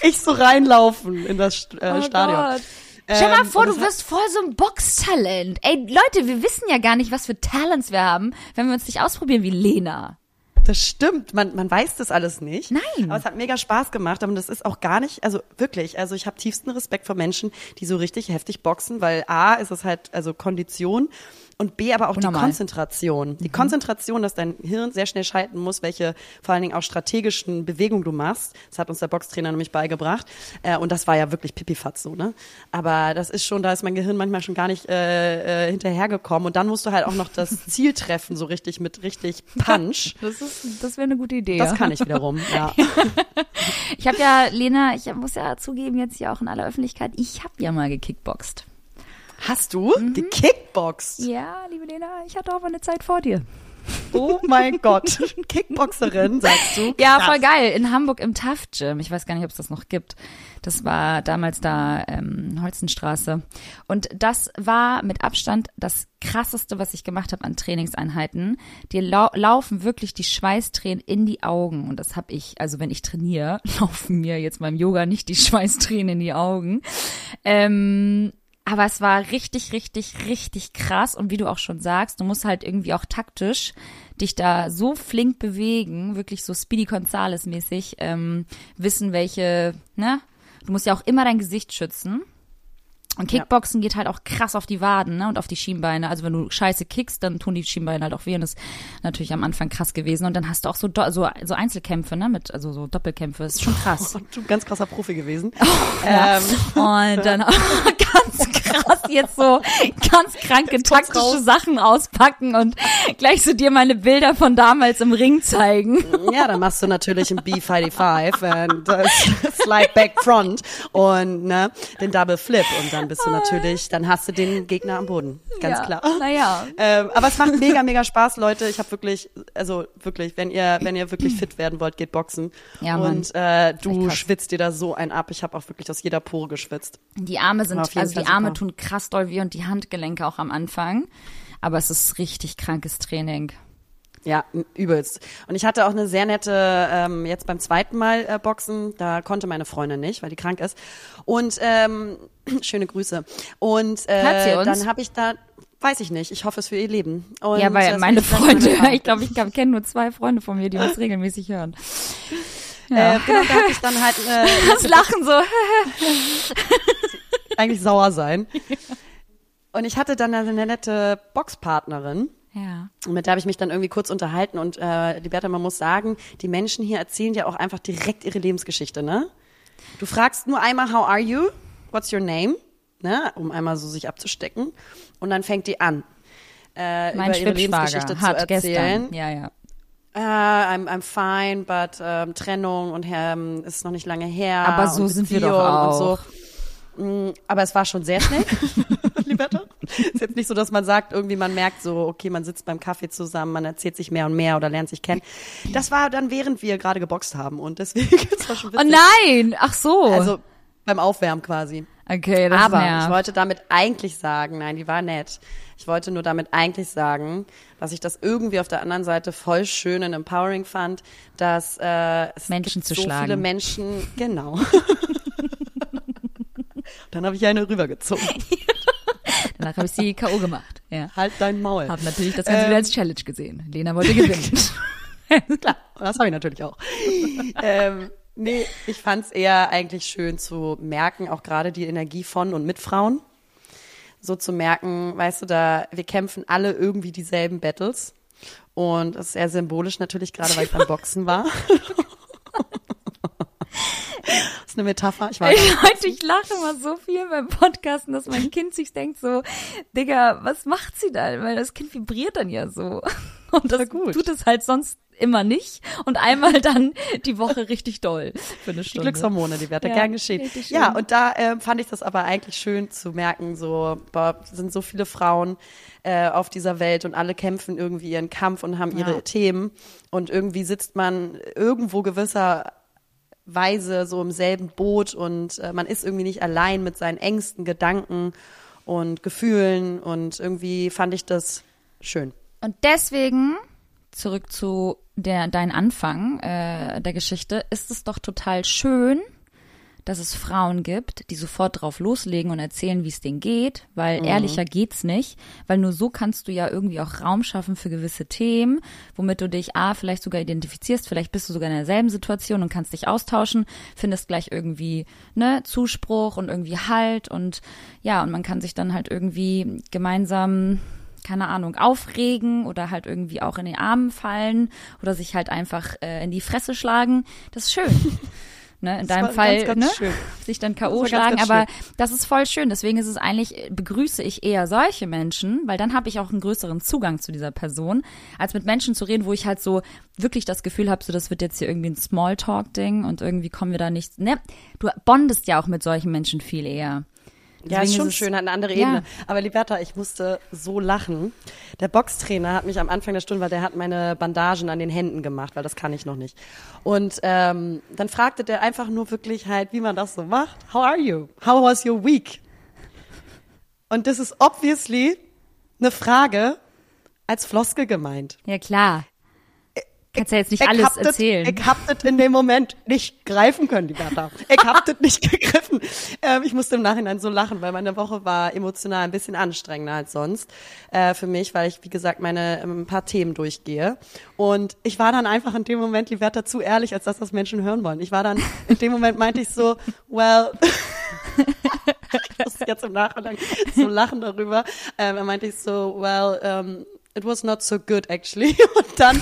Ich so reinlaufen in das äh, Oh Stadion. Gott. Stell mal Ähm, vor, du wirst voll so ein Boxtalent. Ey, Leute, wir wissen ja gar nicht, was für Talents wir haben, wenn wir uns nicht ausprobieren wie Lena. Das stimmt, man, man weiß das alles nicht. Nein. Aber es hat mega Spaß gemacht, aber das ist auch gar nicht, also wirklich, also ich habe tiefsten Respekt vor Menschen, die so richtig heftig boxen, weil A ist es halt, also Kondition und B aber auch Unnormal. die Konzentration. Die Konzentration, dass dein Hirn sehr schnell schalten muss, welche vor allen Dingen auch strategischen Bewegungen du machst. Das hat uns der Boxtrainer nämlich beigebracht. Äh, und das war ja wirklich Pipifatz so, ne? Aber das ist schon, da ist mein Gehirn manchmal schon gar nicht äh, äh, hinterhergekommen. Und dann musst du halt auch noch das Ziel treffen, so richtig mit richtig Punch. Das ist, das wäre eine gute Idee. Das kann ich wiederum, ja. Ich habe ja, Lena, ich muss ja zugeben, jetzt hier auch in aller Öffentlichkeit, ich habe ja mal gekickboxt. Hast du gekickboxt? Ja, liebe Lena, ich hatte auch mal eine Zeit vor dir. Oh mein Gott. Kickboxerin, sagst du? Ja, voll geil. In Hamburg im Tough Gym. Ich weiß gar nicht, ob es das noch gibt. Das war damals da ähm, Holzenstraße. Und das war mit Abstand das krasseste, was ich gemacht habe an Trainingseinheiten. Dir lau laufen wirklich die Schweißtränen in die Augen. Und das habe ich, also wenn ich trainiere, laufen mir jetzt beim Yoga nicht die Schweißtränen in die Augen. Ähm, aber es war richtig, richtig, richtig krass. Und wie du auch schon sagst, du musst halt irgendwie auch taktisch dich da so flink bewegen, wirklich so Speedy Gonzales mäßig, ähm, wissen, welche, ne? Du musst ja auch immer dein Gesicht schützen. Und Kickboxen geht halt auch krass auf die Waden ne, und auf die Schienbeine. Also wenn du scheiße kickst, dann tun die Schienbeine halt auch weh. Und das ist natürlich am Anfang krass gewesen. Und dann hast du auch so, so, so Einzelkämpfe, ne? Mit, also so Doppelkämpfe. Das ist schon krass. Und du ganz krasser Profi gewesen. Ja. Ähm, Und dann ganz krass jetzt so ganz kranke Jetzt taktische. Sachen auspacken und gleich so dir meine Bilder von damals im Ring zeigen. ja, dann machst du natürlich ein B55 und das Slide Back Front und ne, den Double Flip und dann bist du natürlich, dann hast du den Gegner am Boden, ganz ja. klar. Naja. Ähm, aber es macht mega, mega Spaß, Leute. Ich habe wirklich, also wirklich, wenn ihr, wenn ihr wirklich fit werden wollt, geht boxen. Ja, Mann. und äh, du krass. schwitzt dir da so ein ab. Ich habe auch wirklich aus jeder Pore geschwitzt. Die Arme sind, also die Arme super. Tun krass doll weh und die Handgelenke auch am Anfang. Aber es ist richtig krankes Training. Ja, übelst. Und ich hatte auch eine sehr nette, ähm, jetzt beim zweiten Mal äh, Boxen, da konnte meine Freundin nicht, weil die krank ist. Und ähm, schöne Grüße. Und äh, dann habe ich da, weiß ich nicht, ich hoffe es für ihr Leben. Und ja, weil das meine Freunde, ich glaube, ich kenne nur zwei Freunde von mir, die uns regelmäßig hören. Äh, genau, da hatte ich dann halt äh, Das Lachen so. eigentlich sauer sein. Und ich hatte dann eine nette Boxpartnerin. Ja. Und mit der habe ich mich dann irgendwie kurz unterhalten und äh, die Bertha, man muss sagen, die Menschen hier erzählen ja auch einfach direkt ihre Lebensgeschichte, ne? Du fragst nur einmal, how are you? What's your name? Ne? Um einmal so sich abzustecken. Und dann fängt die an, äh, Mein über ihre Lebensgeschichte zu hat erzählen. gestern. Ja, ja. Ah, I'm, I'm fine, but ähm, Trennung und ähm, ist noch nicht lange her. Aber so sind wir Beziehung doch auch. Und so. Mm, Aber es war schon sehr schnell. Liberta. Ist jetzt nicht so, dass man sagt, irgendwie man merkt so, okay, man sitzt beim Kaffee zusammen, man erzählt sich mehr und mehr oder lernt sich kennen. Das war dann, während wir gerade geboxt haben und deswegen das schon Oh witzig. nein! Ach so. Also beim Aufwärmen quasi. okay, das Aber nervt. ich wollte damit eigentlich sagen, nein, die war nett. Ich wollte nur damit eigentlich sagen, dass ich das irgendwie auf der anderen Seite voll schön und empowering fand, dass äh, es Menschen zu so schlagen. viele Menschen, genau. Dann habe ich eine rübergezogen. Danach habe ich sie K.O. gemacht. Ja. Halt dein Maul. Hab natürlich das Ganze Ähm. wieder als Challenge gesehen. Lena wollte gewinnen. Klar, das habe ich natürlich auch. ähm, nee, ich fand es eher eigentlich schön zu merken, auch gerade die Energie von und mit Frauen. So zu merken, weißt du, da, wir kämpfen alle irgendwie dieselben Battles. Und das ist sehr symbolisch natürlich, gerade weil ich beim Boxen war. Das ist eine Metapher, ich weiß. Ey, Leute, ich lache immer so viel beim Podcasten, dass mein Kind sich denkt so, Digga, was macht sie da? Weil das Kind vibriert dann ja so. Und das gut. tut es halt sonst immer nicht und einmal dann die Woche richtig doll für eine Die Stunde. Glückshormone, die wird ja, gern geschehen. Ja, und da ähm, fand ich das aber eigentlich schön zu merken, so, boah, es sind so viele Frauen äh, auf dieser Welt und alle kämpfen irgendwie ihren Kampf und haben ihre Ja. Themen und irgendwie sitzt man irgendwo gewisser Weise so im selben Boot und äh, man ist irgendwie nicht allein mit seinen Ängsten, Gedanken und Gefühlen und irgendwie fand ich das schön. Und deswegen, zurück zu der, dein Anfang äh, der Geschichte, ist es doch total schön, dass es Frauen gibt, die sofort drauf loslegen und erzählen, wie es denen geht, weil Mhm. ehrlicher geht's nicht, weil nur so kannst du ja irgendwie auch Raum schaffen für gewisse Themen, womit du dich A, vielleicht sogar identifizierst, vielleicht bist du sogar in derselben Situation und kannst dich austauschen, findest gleich irgendwie, ne, Zuspruch und irgendwie Halt und ja, und man kann sich dann halt irgendwie gemeinsam keine Ahnung, aufregen oder halt irgendwie auch in die Armen fallen oder sich halt einfach äh, in die Fresse schlagen. Das ist schön. ne, in Das deinem Fall, ganz, ganz ne? schön. Sich dann K.O. schlagen, ganz aber das ist voll schön. Deswegen ist es eigentlich, begrüße ich eher solche Menschen, weil dann habe ich auch einen größeren Zugang zu dieser Person, als mit Menschen zu reden, wo ich halt so wirklich das Gefühl habe, so das wird jetzt hier irgendwie ein Smalltalk-Ding und irgendwie kommen wir da nicht. Ne? Du bondest ja auch mit solchen Menschen viel eher. Ja, ist Deswegen schon schön, hat eine andere Ja. Ebene. Aber Liberta, ich musste so lachen. Der Boxtrainer hat mich am Anfang der Stunde, weil der hat meine Bandagen an den Händen gemacht, weil das kann ich noch nicht. Und ähm, dann fragte der einfach nur wirklich halt, wie man das so macht. How are you? How was your week? Und das ist obviously eine Frage als Floskel gemeint. Ja, klar. Kannst ja jetzt nicht Ich alles hab das- erzählen. Ich hab das in dem Moment nicht greifen können, die Bertha. Ich hab das nicht gegriffen. Ähm, ich musste im Nachhinein so lachen, weil meine Woche war emotional ein bisschen anstrengender als sonst äh, für mich, weil ich, wie gesagt, meine ähm, ein paar Themen durchgehe. Und ich war dann einfach in dem Moment, die Bertha, zu ehrlich, als dass das Menschen hören wollen. Ich war dann, in dem Moment meinte ich so, well, ich muss jetzt im Nachhinein so lachen darüber. Ähm, er meinte ich so, well, um, it was not so good actually. Und dann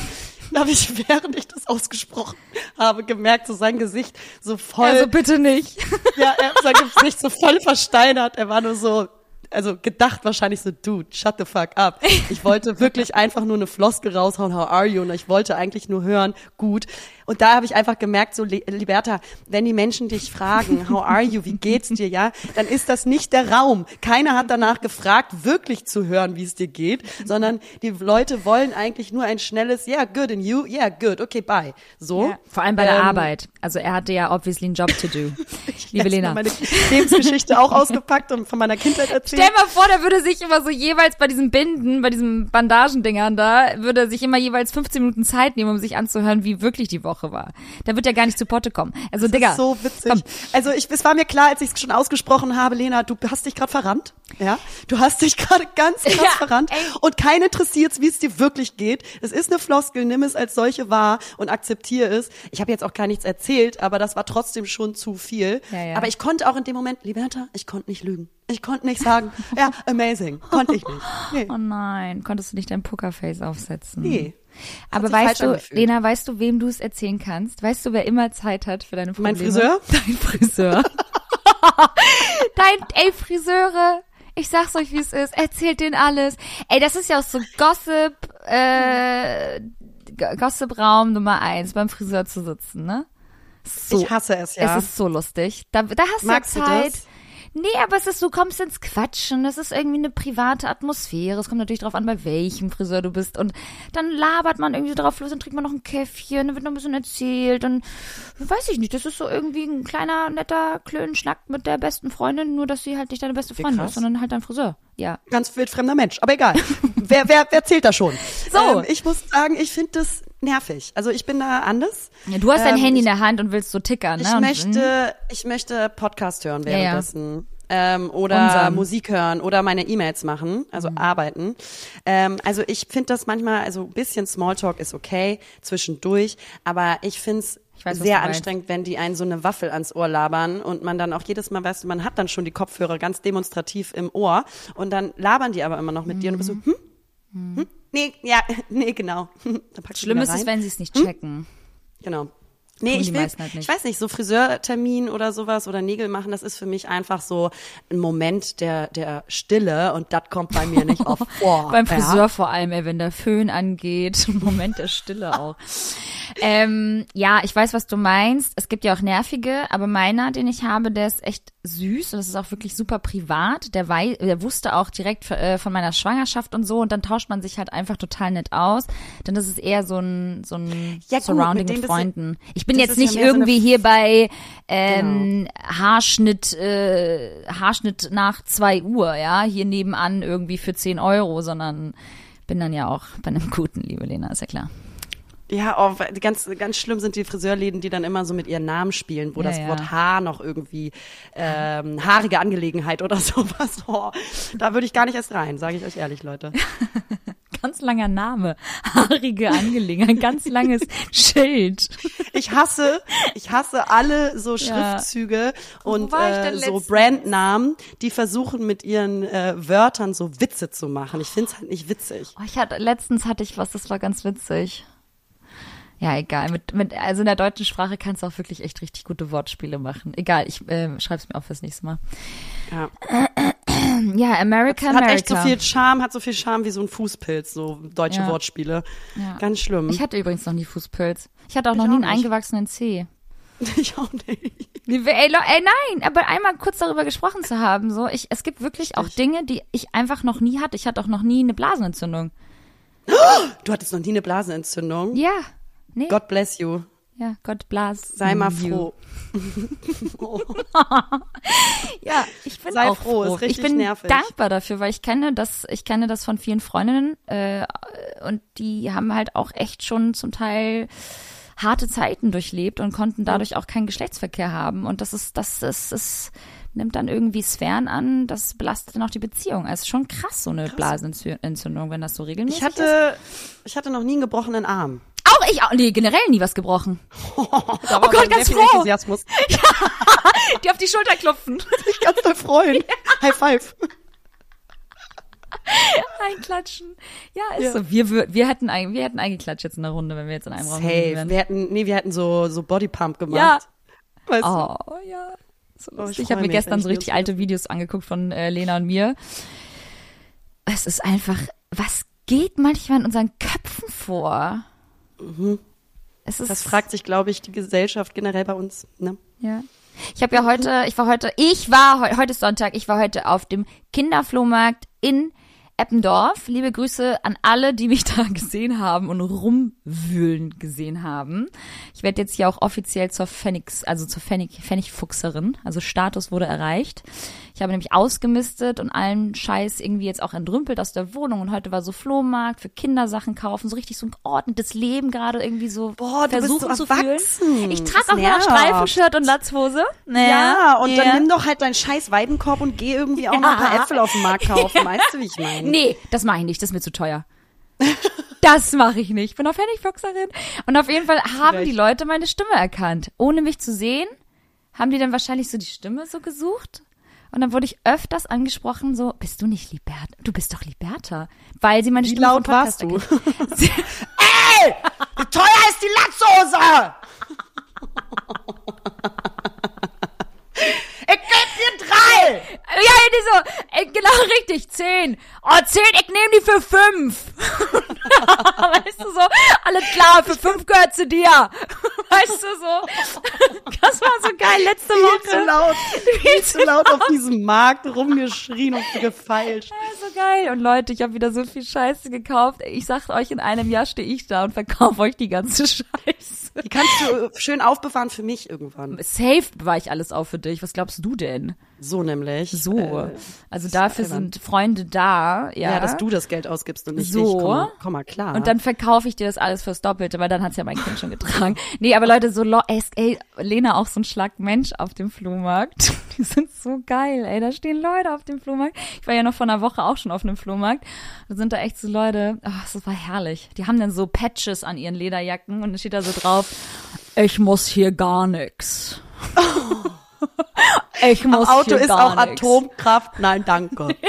habe ich, während ich das ausgesprochen habe, gemerkt, so sein Gesicht so voll, also bitte nicht. ja, er hat sein Gesicht so voll versteinert. Er war nur so, also gedacht wahrscheinlich so, dude, shut the fuck up. Ich wollte wirklich einfach nur eine Floskel raushauen, how are you? Und ich wollte eigentlich nur hören, gut. Und da habe ich einfach gemerkt, so, Li- Liberta, wenn die Menschen dich fragen, how are you, wie geht's dir, ja, dann ist das nicht der Raum. Keiner hat danach gefragt, wirklich zu hören, wie es dir geht, sondern die Leute wollen eigentlich nur ein schnelles, yeah, good, and you, yeah, good, okay, bye. So. Ja, vor allem bei der Ähm, Arbeit. Also er hatte ja obviously einen Job to do. Liebe Jetzt Lena. meine Lebensgeschichte auch ausgepackt und von meiner Kindheit erzählt. Stell mal vor, der würde sich immer so jeweils bei diesen Binden, bei diesen Bandagendingern da, würde er sich immer jeweils 15 Minuten Zeit nehmen, um sich anzuhören, wie wirklich die Woche war. Da wird er gar nicht zu Potte kommen. Also, Das Digga. ist so witzig. komm. Also ich, es war mir klar, als ich es schon ausgesprochen habe, Lena, du hast dich gerade verrannt. Ja, du hast dich gerade ganz krass Ja, verrannt ey. und keinen interessiert, wie es dir wirklich geht. Es ist eine Floskel, nimm es als solche wahr und akzeptiere es. Ich habe jetzt auch gar nichts erzählt, aber das war trotzdem schon zu viel. Ja, ja. Aber ich konnte auch in dem Moment, Liberta, ich konnte nicht lügen. Ich konnte nicht sagen, ja, amazing. Konnte ich nicht. Nee. Oh nein, konntest du nicht dein Pokerface aufsetzen? Nee. Aber weißt du, angefühlt. Lena, weißt du, wem du es erzählen kannst? Weißt du, wer immer Zeit hat für deine Probleme? Mein Friseur? Dein Friseur. Dein, ey, Friseure. Ich sag's euch, wie es ist. Erzählt denen alles. Ey, das ist ja auch so Gossip, äh, Gossip-Raum Nummer eins, beim Friseur zu sitzen, ne? So. Ich hasse es, ja. Es ist so lustig. Da, da hast Magst du du Zeit. das? Nee, aber es ist, du kommst ins Quatschen, es ist irgendwie eine private Atmosphäre. Es kommt natürlich drauf an, bei welchem Friseur du bist. Und dann labert man irgendwie drauf los, dann trinkt man noch ein Käffchen, dann wird noch ein bisschen erzählt. Und weiß ich nicht, das ist so irgendwie ein kleiner, netter Klönschnack mit der besten Freundin, nur dass sie halt nicht deine beste Freundin ist, sondern halt dein Friseur. Ja. ganz wildfremder Mensch, aber egal. wer, wer, wer zählt da schon? So. Ähm, ich muss sagen, ich finde das nervig. Also ich bin da anders. ja du hast dein Ähm, Handy ich, in der Hand und willst so tickern, ne? Ich Und- möchte, ich möchte Podcast hören Ja, ja. währenddessen. Ähm, oder Unseren. Musik hören oder meine E-Mails machen, also Mhm. arbeiten. Ähm, also ich finde das manchmal, also ein bisschen Smalltalk ist okay zwischendurch, aber ich finde es weiß, sehr anstrengend, wenn die einen so eine Waffel ans Ohr labern und man dann auch jedes Mal, weißt du, man hat dann schon die Kopfhörer ganz demonstrativ im Ohr und dann labern die aber immer noch mit dir und du bist so, hm? hm? Nee, ja, nee, genau. Schlimm ist es, wenn sie es nicht checken. Genau. Nee, ich, will, halt ich weiß nicht, so Friseurtermin oder sowas oder Nägel machen, das ist für mich einfach so ein Moment der, der Stille und das kommt bei mir nicht oft vor. Beim ja. Friseur vor allem, ey, wenn der Föhn angeht. Moment der Stille auch. ähm, ja, ich weiß, was du meinst. Es gibt ja auch nervige, aber meiner, den ich habe, der ist echt süß und das ist auch wirklich super privat. Der, wei der wusste auch direkt äh, von meiner Schwangerschaft und so und dann tauscht man sich halt einfach total nett aus. Denn das ist eher so ein, so ein Ja, gut, Surrounding mit dem mit du- Freunden. Ich bin das jetzt ja nicht so eine irgendwie F- hier bei ähm, Haarschnitt, äh, Haarschnitt nach zwei Uhr, ja, hier nebenan irgendwie für 10 Euro, sondern bin dann ja auch bei einem guten, liebe Lena, ist ja klar. Ja, oh, ganz, ganz schlimm sind die Friseurläden, die dann immer so mit ihren Namen spielen, wo Ja, das ja. Wort Haar noch irgendwie ähm, haarige Angelegenheit oder sowas. Oh, da würde ich gar nicht erst rein, sage ich euch ehrlich, Leute. Ganz langer Name, haarige Angelegenheit, ganz langes Schild. Ich hasse, ich hasse alle so Ja. Schriftzüge und war ich äh, so? Brandnamen, die versuchen mit ihren äh, Wörtern so Witze zu machen. Ich find's halt nicht witzig. Oh, ich hatte, letztens hatte ich was, das war ganz witzig. Ja, egal. Mit, mit, also in der deutschen Sprache kannst du auch wirklich echt richtig gute Wortspiele machen. Egal, ich äh, schreib's mir auf fürs nächste Mal. Ja. Ja, America, Hat America. echt so viel Charme, hat so viel Charme wie so ein Fußpilz, so deutsche Ja. Wortspiele. Ja. Ganz schlimm. Ich hatte übrigens noch nie Fußpilz. Ich hatte auch Ich noch nie auch einen nicht. eingewachsenen Zeh. Ich auch nicht. Ey, ey, nein, aber einmal kurz darüber gesprochen zu haben, so, ich, es gibt wirklich auch Dinge, die ich einfach noch nie hatte. Ich hatte auch noch nie eine Blasenentzündung. Du hattest noch nie eine Blasenentzündung. Ja, nee, God bless you. Ja, Gott blas. Sei mal froh. Ja, ich bin Sei auch froh, froh. ist richtig ich bin nervig. dankbar dafür, weil ich kenne das, ich kenne das von vielen Freundinnen äh, und die haben halt auch echt schon zum Teil harte Zeiten durchlebt und konnten dadurch auch keinen Geschlechtsverkehr haben und das ist, das ist, das nimmt dann irgendwie Sphären an, das belastet dann auch die Beziehung. Es ist schon krass, so eine Blasenentzündung, wenn das so regelmäßig Ich hatte, ich hatte noch nie einen gebrochenen Arm. Auch ich, auch, nee, generell nie was gebrochen. Oh Gott, ganz froh. Enthusiasmus. Die auf die Schulter klopfen. Ich ganz doll freuen. High five. Einklatschen. Ja, ist Ja. so. Wir, wür- wir, hätten, ein- wir hätten eingeklatscht jetzt in der Runde, wenn wir jetzt in einem Raum wären. Wir hätten, nee, wir hätten so, so Bodypump gemacht. Ja. Weißt du? Oh, ja. So Oh, ich ich habe mir gestern so ich richtig alte Videos angeguckt von äh, Lena und mir. Es ist einfach, was geht manchmal in unseren Köpfen vor? Es ist, Das fragt sich, glaube ich, die Gesellschaft generell bei uns. Ne? Ja. Ich habe ja heute, ich war heute, ich war heu- heute ist Sonntag, ich war heute auf dem Kinderflohmarkt in Eppendorf. Liebe Grüße an alle, die mich da gesehen haben und rumwühlen gesehen haben. Ich werde jetzt hier auch offiziell zur Pfennigs, also zur Pfennig, Pfennigfuchserin. Also Status wurde erreicht. Ich habe nämlich ausgemistet und allen Scheiß irgendwie jetzt auch entrümpelt aus der Wohnung. Und heute war so Flohmarkt für Kindersachen kaufen, so richtig so ein geordnetes Leben gerade irgendwie so Boah, du versuchen so zu fühlen. Ich trage auch noch. Streifenshirt und Latzhose. Ja, und ja. dann nimm doch halt deinen scheiß Weidenkorb und geh irgendwie auch noch ein paar Ja. Äpfel auf den Markt kaufen. Weißt du, wie ich meine? Nee, das mache ich nicht, das ist mir zu teuer. Das mache ich nicht. Ich bin auf Pfennigfuchserin. Und auf jeden Fall haben recht. die Leute meine Stimme erkannt. Ohne mich zu sehen, haben die dann wahrscheinlich so die Stimme so gesucht. Und dann wurde ich öfters angesprochen, so, bist du nicht Liberta? Du bist doch Liberta. Weil sie meine Wie Stimme laut warst du? Sie- Wie teuer ist die Latzhose? ich geb dir drei! Ja, die so, ey, genau richtig, zehn. Oh, zehn, ich nehme die für fünf. weißt du so, alles klar, für fünf gehört zu dir. Weißt du so, das war so geil letzte Viel zu Woche. laut, viel zu laut auf diesem Markt rumgeschrien und gefeilscht. Ja, so geil. Und Leute, ich habe wieder so viel Scheiße gekauft. Ich sag euch, in einem Jahr stehe ich da und verkaufe euch die ganze Scheiße. Die kannst du schön aufbewahren für mich irgendwann. Safe war ich alles auf für dich. Was glaubst du denn? So nämlich. So. Äh, also dafür sind Freunde da. Ja, ja. dass du das Geld ausgibst und nicht So. ich. Komm, mal- komm mal klar. Und dann verkaufe ich dir das alles fürs Doppelte, weil dann hat's ja mein Kind schon getragen. Nee, aber Leute, so, ey, ey, Lena auch so ein Schlag Mensch auf dem Flohmarkt. Die sind so geil, ey. Da stehen Leute auf dem Flohmarkt. Ich war ja noch vor einer Woche auch schon auf einem Flohmarkt. Da sind da echt so Leute, ach, das war herrlich. Die haben dann so Patches an ihren Lederjacken und da steht da so drauf, ich muss hier gar nix. Ich muss Am Auto ist auch nix. Atomkraft. Nein, danke.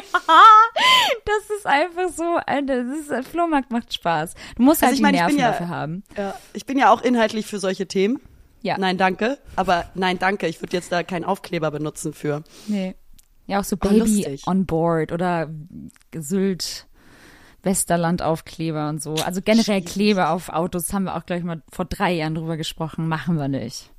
Das ist einfach so, Alter, das ist, Flohmarkt macht Spaß. Du musst Also halt ich meine, die ich Nerven ja- dafür haben. Ja, ich bin ja auch inhaltlich für solche Themen. Ja. Nein, danke. Aber nein, danke. Ich würde jetzt da keinen Aufkleber benutzen für. Nee. Ja, auch so Oh, Baby lustig. on board oder Sylt, Westerland-Aufkleber und so. Also generell. Kleber auf Autos haben wir auch gleich mal vor drei Jahren drüber gesprochen. Machen wir nicht.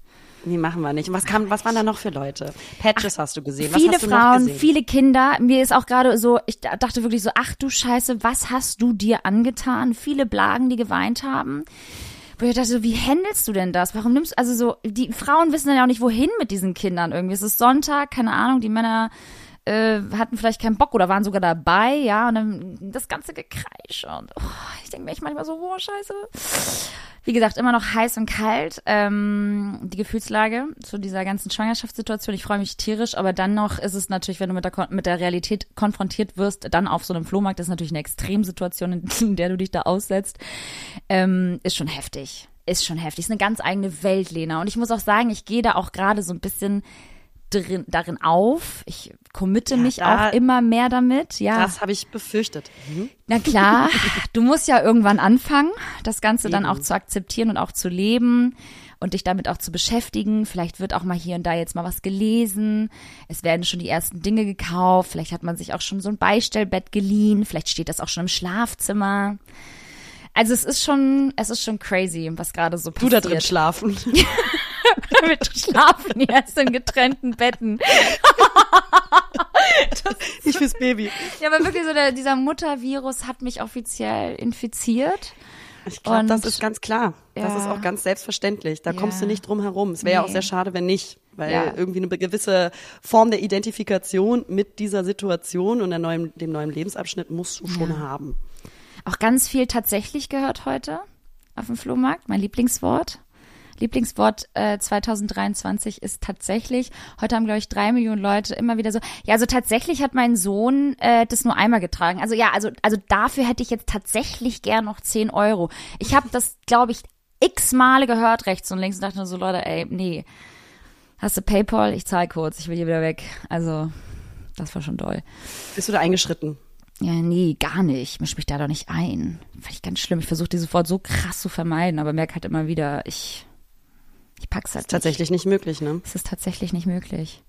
Nee, machen wir nicht. Und was kam, was waren da noch für Leute? Patches hast du gesehen. Was viele hast du noch Frauen, gesehen? viele Kinder. Mir ist auch gerade so, ich da- dachte wirklich so, ach du Scheiße, was hast du dir angetan? Viele Blagen, die geweint haben. Wo ich dachte, so, wie handelst du denn das? Warum nimmst also so, die Frauen wissen dann ja auch nicht, wohin mit diesen Kindern irgendwie. Es ist Sonntag, keine Ahnung, die Männer äh, hatten vielleicht keinen Bock oder waren sogar dabei, ja, und dann das ganze Gekreisch und oh, ich denke mir echt manchmal so, oh, scheiße. Wie gesagt, immer noch heiß und kalt, ähm, die Gefühlslage zu dieser ganzen Schwangerschaftssituation. Ich freue mich tierisch, aber dann noch ist es natürlich, wenn du mit der, mit der Realität konfrontiert wirst, dann auf so einem Flohmarkt, das ist natürlich eine Extremsituation, in, in der du dich da aussetzt, ähm, ist schon heftig. Ist schon heftig. Ist eine ganz eigene Welt, Lena. Und ich muss auch sagen, ich gehe da auch gerade so ein bisschen drin, darin auf. Ich committe Ja, mich da- auch immer mehr damit. Ja. Das habe ich befürchtet. Mhm. Na klar, du musst ja irgendwann anfangen, das Ganze dann Eben. auch zu akzeptieren und auch zu leben und dich damit auch zu beschäftigen. Vielleicht wird auch mal hier und da jetzt mal was gelesen. Es werden schon die ersten Dinge gekauft. Vielleicht hat man sich auch schon so ein Beistellbett geliehen. Vielleicht steht das auch schon im Schlafzimmer. Also es ist schon, es ist schon crazy, was gerade so Du passiert. da drin schlafen. Wir schlafen jetzt in getrennten Betten. Nicht fürs Baby. Ja, aber wirklich so, der, dieser Muttervirus hat mich offiziell infiziert. Ich glaube, das ist ganz klar. Das Ja. ist auch ganz selbstverständlich. Da kommst du Ja. nicht drum herum. Es wäre ja auch Nee. sehr schade, wenn nicht, weil Ja. irgendwie eine gewisse Form der Identifikation mit dieser Situation und neuen, dem neuen Lebensabschnitt musst du schon haben. Auch ganz viel tatsächlich gehört heute auf dem Flohmarkt. Mein Lieblingswort. Lieblingswort äh, 2023 ist tatsächlich, heute haben, glaube ich, drei Millionen Leute immer wieder so, ja, also tatsächlich hat mein Sohn äh, das nur einmal getragen. Also ja, also, also dafür hätte ich jetzt tatsächlich gern noch 10 Euro. Ich habe das, glaube ich, x Male gehört, rechts und links, und dachte nur so, Leute, ey, nee. Hast du Paypal? Ich zahl kurz, ich will hier wieder weg. Also, das war schon doll. Bist du da eingeschritten? Ja, nee, gar nicht. Misch mich da doch nicht ein. Fand ich ganz schlimm. Ich versuche dieses Wort so krass zu vermeiden, aber merke halt immer wieder, ich, ich pack's halt Tatsächlich nicht möglich, ne? nicht. Es ist tatsächlich nicht möglich.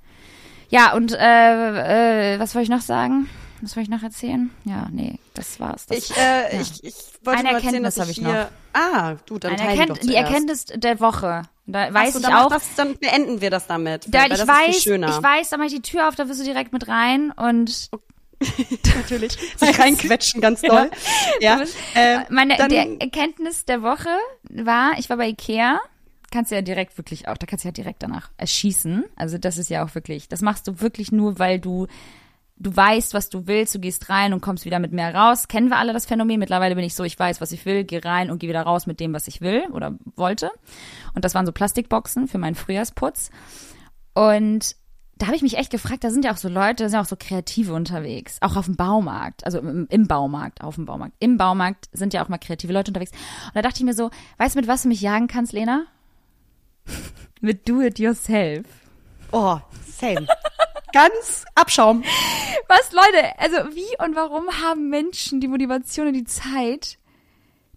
Ja, und äh, äh, was wollte ich noch sagen? Was wollte ich noch erzählen? Ja, nee, das war's. Das, Ich, äh, ja. ich, ich wollte Eine Erkenntnis ich hab ich hier. Ah, du, dann Eine Erkennt die. Erkenntnis der Woche. Da weiß so, ich auch. Das, dann beenden wir das damit. da, weil ich das weiß, ist viel schöner. ich weiß, da mach ich die Tür auf, da wirst du direkt mit rein und natürlich. Sich reinquetschen, ganz toll. Ja. Äh, Meine dann- der Erkenntnis der Woche war, ich war bei Ikea, kannst du ja direkt wirklich auch, da kannst du ja direkt danach erschießen. Also das ist ja auch wirklich, das machst du wirklich nur, weil du du weißt, was du willst, du gehst rein und kommst wieder mit mehr raus. Kennen wir alle das Phänomen? Mittlerweile bin ich so, ich weiß, was ich will, gehe rein und gehe wieder raus mit dem, was ich will oder wollte. Und das waren so Plastikboxen für meinen Frühjahrsputz. Und da habe ich mich echt gefragt, da sind ja auch so Leute, da sind ja auch so Kreative unterwegs, auch auf dem Baumarkt, also im, Baumarkt, auf dem Baumarkt. Im Baumarkt sind ja auch mal kreative Leute unterwegs. Und da dachte ich mir so, weißt du, mit was du mich jagen kannst, Lena? Mit Do It Yourself. Oh, same. Ganz Abschaum. Was, Leute, also wie und warum haben Menschen die Motivation und die Zeit,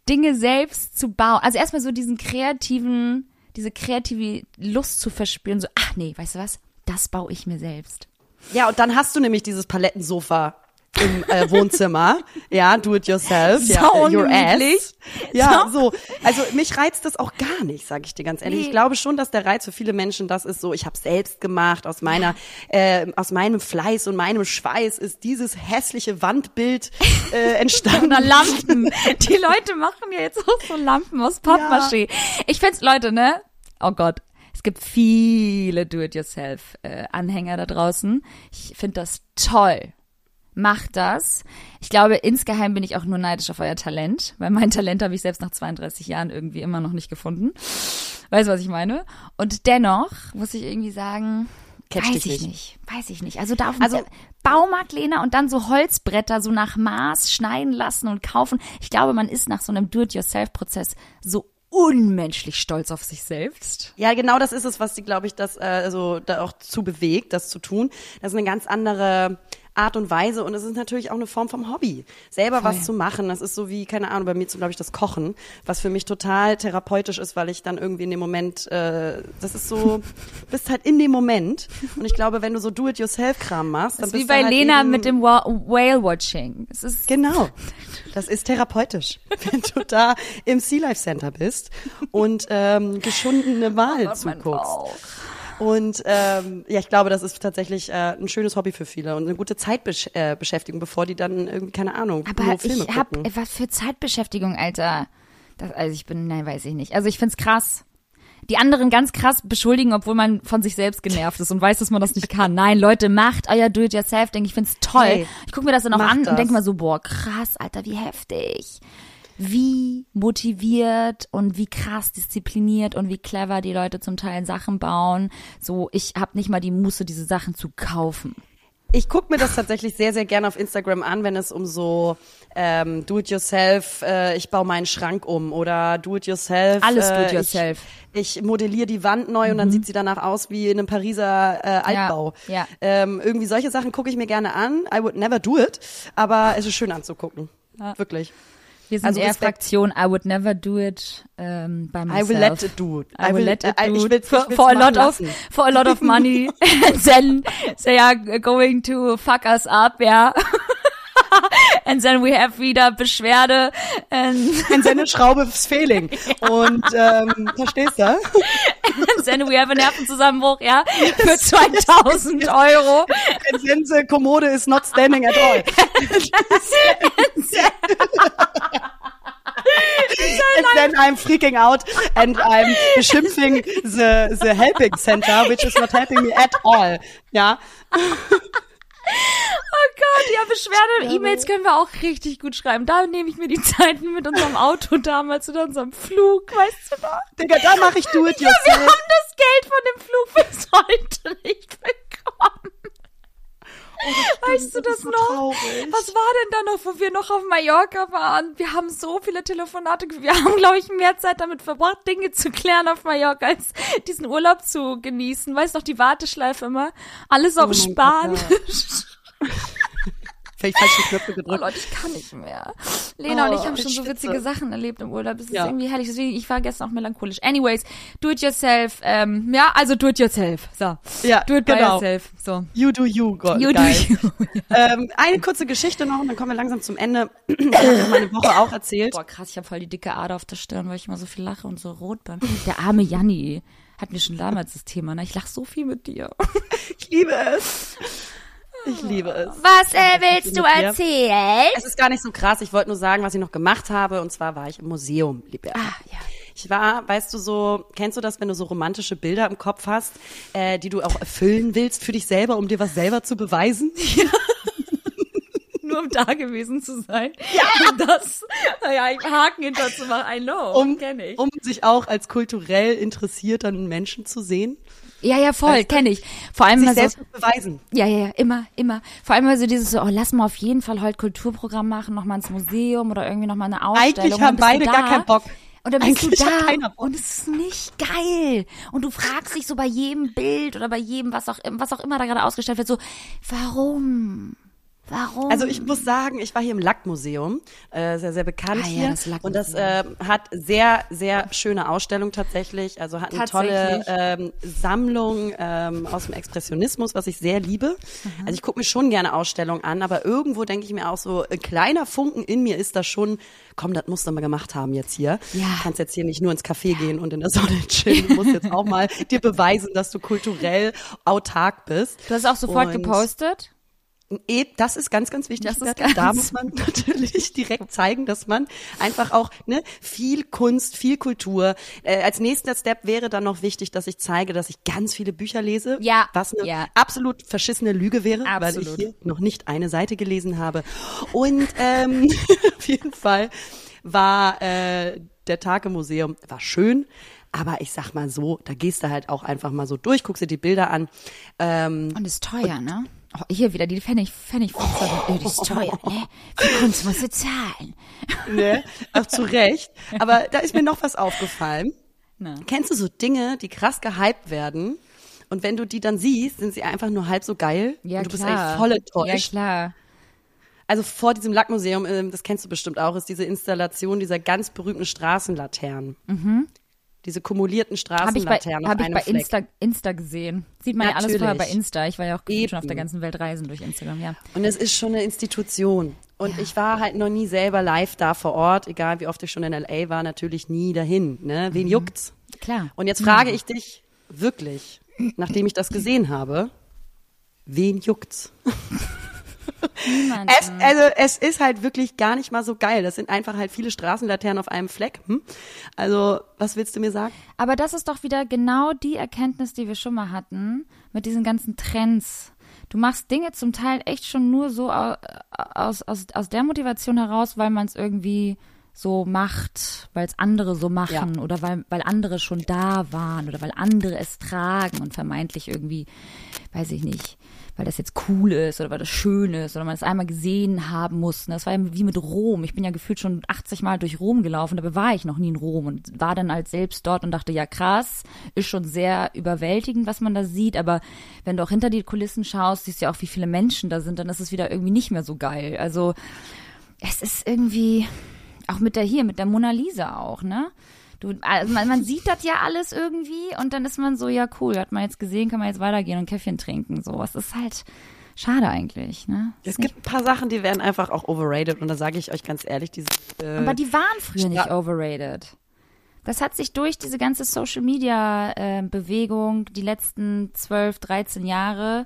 Dinge selbst zu bauen? Also erstmal so diesen kreativen, diese kreative Lust zu verspüren, so, ach nee, weißt du was? Das baue ich mir selbst. Ja, und dann hast du nämlich dieses Palettensofa im äh, Wohnzimmer. Ja, do it yourself. ja, Sau your ungemütlich. ass. Ja, so. Also mich reizt das auch gar nicht, sage ich dir ganz ehrlich. Nee. Ich glaube schon, dass der Reiz für viele Menschen das ist so, ich habe selbst gemacht, aus meiner, äh, aus meinem Fleiß und meinem Schweiß ist dieses hässliche Wandbild äh, entstanden. Lampen. Die Leute machen ja jetzt auch so Lampen aus Pappmaché. Ich find's, Leute, ne? Oh Gott. Es gibt viele Do-it-yourself-Anhänger da draußen. Ich finde das toll. Macht das. Ich glaube, insgeheim bin ich auch nur neidisch auf euer Talent, weil mein Talent habe ich selbst nach 32 Jahren irgendwie immer noch nicht gefunden. Weißt du, was ich meine? Und dennoch muss ich irgendwie sagen, Catch weiß ich nicht. nicht. Weiß ich nicht. Also da auf Also- Baumarkt, Lena, und dann so Holzbretter so nach Maß schneiden lassen und kaufen. Ich glaube, man ist nach so einem Do-it-yourself-Prozess so unmenschlich stolz auf sich selbst. Ja, genau das ist es, was sie, glaube ich, das äh, also da auch zu bewegt, das zu tun. Das ist eine ganz andere Art und Weise und es ist natürlich auch eine Form vom Hobby. Selber was zu machen, das ist so wie, keine Ahnung, bei mir zum, glaube ich, das Kochen, was für mich total therapeutisch ist, weil ich dann irgendwie in dem Moment, äh, das ist so, bist halt in dem Moment und ich glaube, wenn du so Do-it-yourself-Kram machst, dann Das ist wie bist du bei halt Lena mit dem Wa- Whale-Watching. Es ist Genau. Das ist therapeutisch, wenn du da im Sea Life Center bist und ähm, geschundene Wal zuguckst. Und ähm, ja, ich glaube, das ist tatsächlich äh, ein schönes Hobby für viele und eine gute Zeitbeschäftigung, Beschäftigung, bevor die dann irgendwie, keine Ahnung, Aber Filme ich hab, gucken. was für Zeitbeschäftigung, Alter. Das, also ich bin, nein, weiß ich nicht. Also ich find's krass. Die anderen ganz krass beschuldigen, obwohl man von sich selbst genervt ist und weiß, dass man das nicht kann. Nein, Leute, macht euer Do-it-yourself. Denke ich, find's toll. Hey, ich gucke mir das dann auch an das. und denke mal so, boah, krass, Alter, wie heftig. Wie motiviert und wie krass diszipliniert und wie clever die Leute zum Teil Sachen bauen. So, ich hab nicht mal die Muße, diese Sachen zu kaufen. Ich gucke mir das tatsächlich sehr, sehr gerne auf Instagram an, wenn es um so ähm, Do-it-yourself, äh, ich baue meinen Schrank um oder Do-it-yourself. Alles äh, do-it-yourself. Ich, ich modelliere die Wand neu und dann sieht sie danach aus wie in einem Pariser äh, Altbau. Mhm. ja. Ähm, irgendwie solche Sachen gucke ich mir gerne an. I would never do it, aber es ist schön anzugucken. Wirklich. Wir sind Also eher. Fraktion I would never do it ähm, by myself. I will let it do it. I will let it do it for, for a lot of for a lot of money and then they are going to fuck us up, ja. and then we have wieder Beschwerde and, Und seine Schraube ist failing. Und ähm, verstehst du? and then we have a Nervenzusammenbruch, ja, für 2000 Euro. Sense Kommode is not standing at all. And then I'm freaking out and I'm beschimpfing the, the helping center, which is not helping me at all. Ja. Oh Gott, ja, Beschwerde-E-Mails können wir auch richtig gut schreiben. Da nehme ich mir die Zeiten mit unserem Auto damals oder unserem Flug, weißt du noch? Digga, da mache ich do it Ja, wir haben yourself. das Geld von dem Flug bis heute nicht bekommen. Weißt du das so noch? traurig. Was war denn da noch, wo wir noch auf Mallorca waren? Wir haben so viele Telefonate, wir haben, glaube ich, mehr Zeit damit verbracht, Dinge zu klären auf Mallorca, als diesen Urlaub zu genießen. Weißt du noch, die Warteschleife immer? Alles auf Oh Spanisch. Vielleicht falsche Knöpfe Oh gedrückt. Leute, ich kann nicht mehr. Lena und ich Oh, haben schon so witzige Sachen erlebt im Urlaub. Es ist Ja. irgendwie herrlich. Deswegen, ich war gestern auch melancholisch. Anyways, do it yourself. Ähm, ja, also do it yourself. So. Ja, Do it by genau. yourself. So. You do you, Gott. You do geil. you. Ähm, eine kurze Geschichte noch und dann kommen wir langsam zum Ende. Ich habe meine Woche auch erzählt. Boah, krass, ich habe voll die dicke Ader auf der Stirn, weil ich immer so viel lache und so rot bin. Der arme Janni. Hatten wir schon damals das Thema, ne? Ich lach so viel mit dir. Ich liebe es. Ich liebe es. Was äh, willst du erzählen? Es ist gar nicht so krass. Ich wollte nur sagen, was ich noch gemacht habe. Und zwar war ich im Museum, liebe. Ah, ja. Ich war, weißt du so, kennst du das, wenn du so romantische Bilder im Kopf hast, äh, die du auch erfüllen willst für dich selber, um dir was selber zu beweisen? Nur um da gewesen zu sein. Ja. Um das, ja, einen Haken hinter zu machen. I know. Um, kenn ich. um sich auch als kulturell interessierten Menschen zu sehen. Ja, ja, voll, kenne ich. Vor allem Sich mal so, selbst beweisen. ja, ja, ja, immer, immer. Vor allem mal so dieses so, oh, lass mal auf jeden Fall heute Kulturprogramm machen, noch mal ins Museum oder irgendwie noch mal eine Ausstellung. Eigentlich haben beide da, gar keinen Bock. Und dann bist Eigentlich du da und es ist nicht geil. Und du fragst dich so bei jedem Bild oder bei jedem, was auch, was auch immer da gerade ausgestellt wird, so, warum? Warum? Also ich muss sagen, ich war hier im Lackmuseum, äh, sehr, sehr bekannt Ah ja, hier. das Lackmuseum. und das äh, hat sehr, sehr schöne Ausstellung tatsächlich. Also hat eine tolle ähm, Sammlung ähm, aus dem Expressionismus, was ich sehr liebe. Also ich gucke mir schon gerne Ausstellungen an, aber irgendwo denke ich mir auch so, ein kleiner Funken in mir ist das schon, komm, das musst du mal gemacht haben jetzt hier. Ja. Du kannst jetzt hier nicht nur ins Café gehen und in der Sonne chillen. Du musst jetzt auch mal dir beweisen, dass du kulturell autark bist. du hast auch sofort Und- gepostet. Eh, Das ist ganz, ganz wichtig. Das ist Bertha. da ganz- muss man natürlich direkt zeigen, dass man einfach auch ne, viel Kunst, viel Kultur. Äh, als nächster Step wäre dann noch wichtig, dass ich zeige, dass ich ganz viele Bücher lese. Ja, Was eine ja. absolut verschissene Lüge wäre, weil Absolut. ich hier noch nicht eine Seite gelesen habe. Und ähm, auf jeden Fall war äh, der Tag im Museum war schön. Aber ich sag mal so, da gehst du halt auch einfach mal so durch, guckst dir die Bilder an. Ähm, Und ist teuer, ne? Oh, hier wieder die Pfennig, Pfennig, oh, die ist teuer, ne? Für Kunst musst du zahlen. ne? Auch zu Recht. Aber da ist mir noch was aufgefallen. Na. Kennst du so Dinge, die krass gehypt werden Und wenn du die dann siehst, sind sie einfach nur halb so geil. Ja, und du bist klar. eigentlich voll Ja, enttäuscht. klar. also vor diesem Lackmuseum, ähm, das kennst du bestimmt auch, ist diese Installation dieser ganz berühmten Straßenlaternen. Diese kumulierten Habe ich bei, Straßenlaternen hab ich bei. Insta, Insta gesehen. Sieht man ja alles vorher bei Natürlich. Insta. Ich war ja auch gefühlt schon auf der Eben. ganzen Welt reisen durch Instagram, ja. Und es ist schon eine Institution. Und ich war halt noch nie selber live da vor Ort, egal wie oft ich schon in L.A. war, natürlich nie dahin. Ne? Wen juckt's? Klar. Und jetzt frage ich dich wirklich, nachdem ich das gesehen habe, wen juckt's? Niemand. Es, also es ist halt wirklich gar nicht mal so geil. Das sind einfach halt viele Straßenlaternen auf einem Fleck. Hm? Also, was willst du mir sagen? Aber das ist doch wieder genau die Erkenntnis, die wir schon mal hatten mit diesen ganzen Trends. Du machst Dinge zum Teil echt schon nur so au- aus, aus, aus der Motivation heraus, weil man es irgendwie so macht, weil es andere so machen Ja. oder weil, weil andere schon da waren oder weil andere es tragen und vermeintlich irgendwie, weiß ich nicht, weil das jetzt cool ist oder weil das schön ist oder man es einmal gesehen haben muss. Das war ja wie mit Rom. Ich bin ja gefühlt schon 80 Mal durch Rom gelaufen, dabei war ich noch nie in Rom und war dann als selbst dort und dachte, ja krass, ist schon sehr überwältigend, was man da sieht, aber wenn du auch hinter die Kulissen schaust, siehst du ja auch, wie viele Menschen da sind, dann ist es wieder irgendwie nicht mehr so geil. Also es ist irgendwie, auch mit der hier, mit der Mona Lisa auch, ne? Du, also man, man sieht das ja alles irgendwie und dann ist man so, ja cool, hat man jetzt gesehen, kann man jetzt weitergehen und Käffchen trinken. So, es ist halt schade eigentlich, ne? Es gibt ein paar Sachen, die werden einfach auch overrated. Und da sage ich euch ganz ehrlich, diese. Äh, Aber die waren früher nicht Ja. overrated. Das hat sich durch diese ganze Social Media äh, Bewegung die letzten 12, 13 Jahre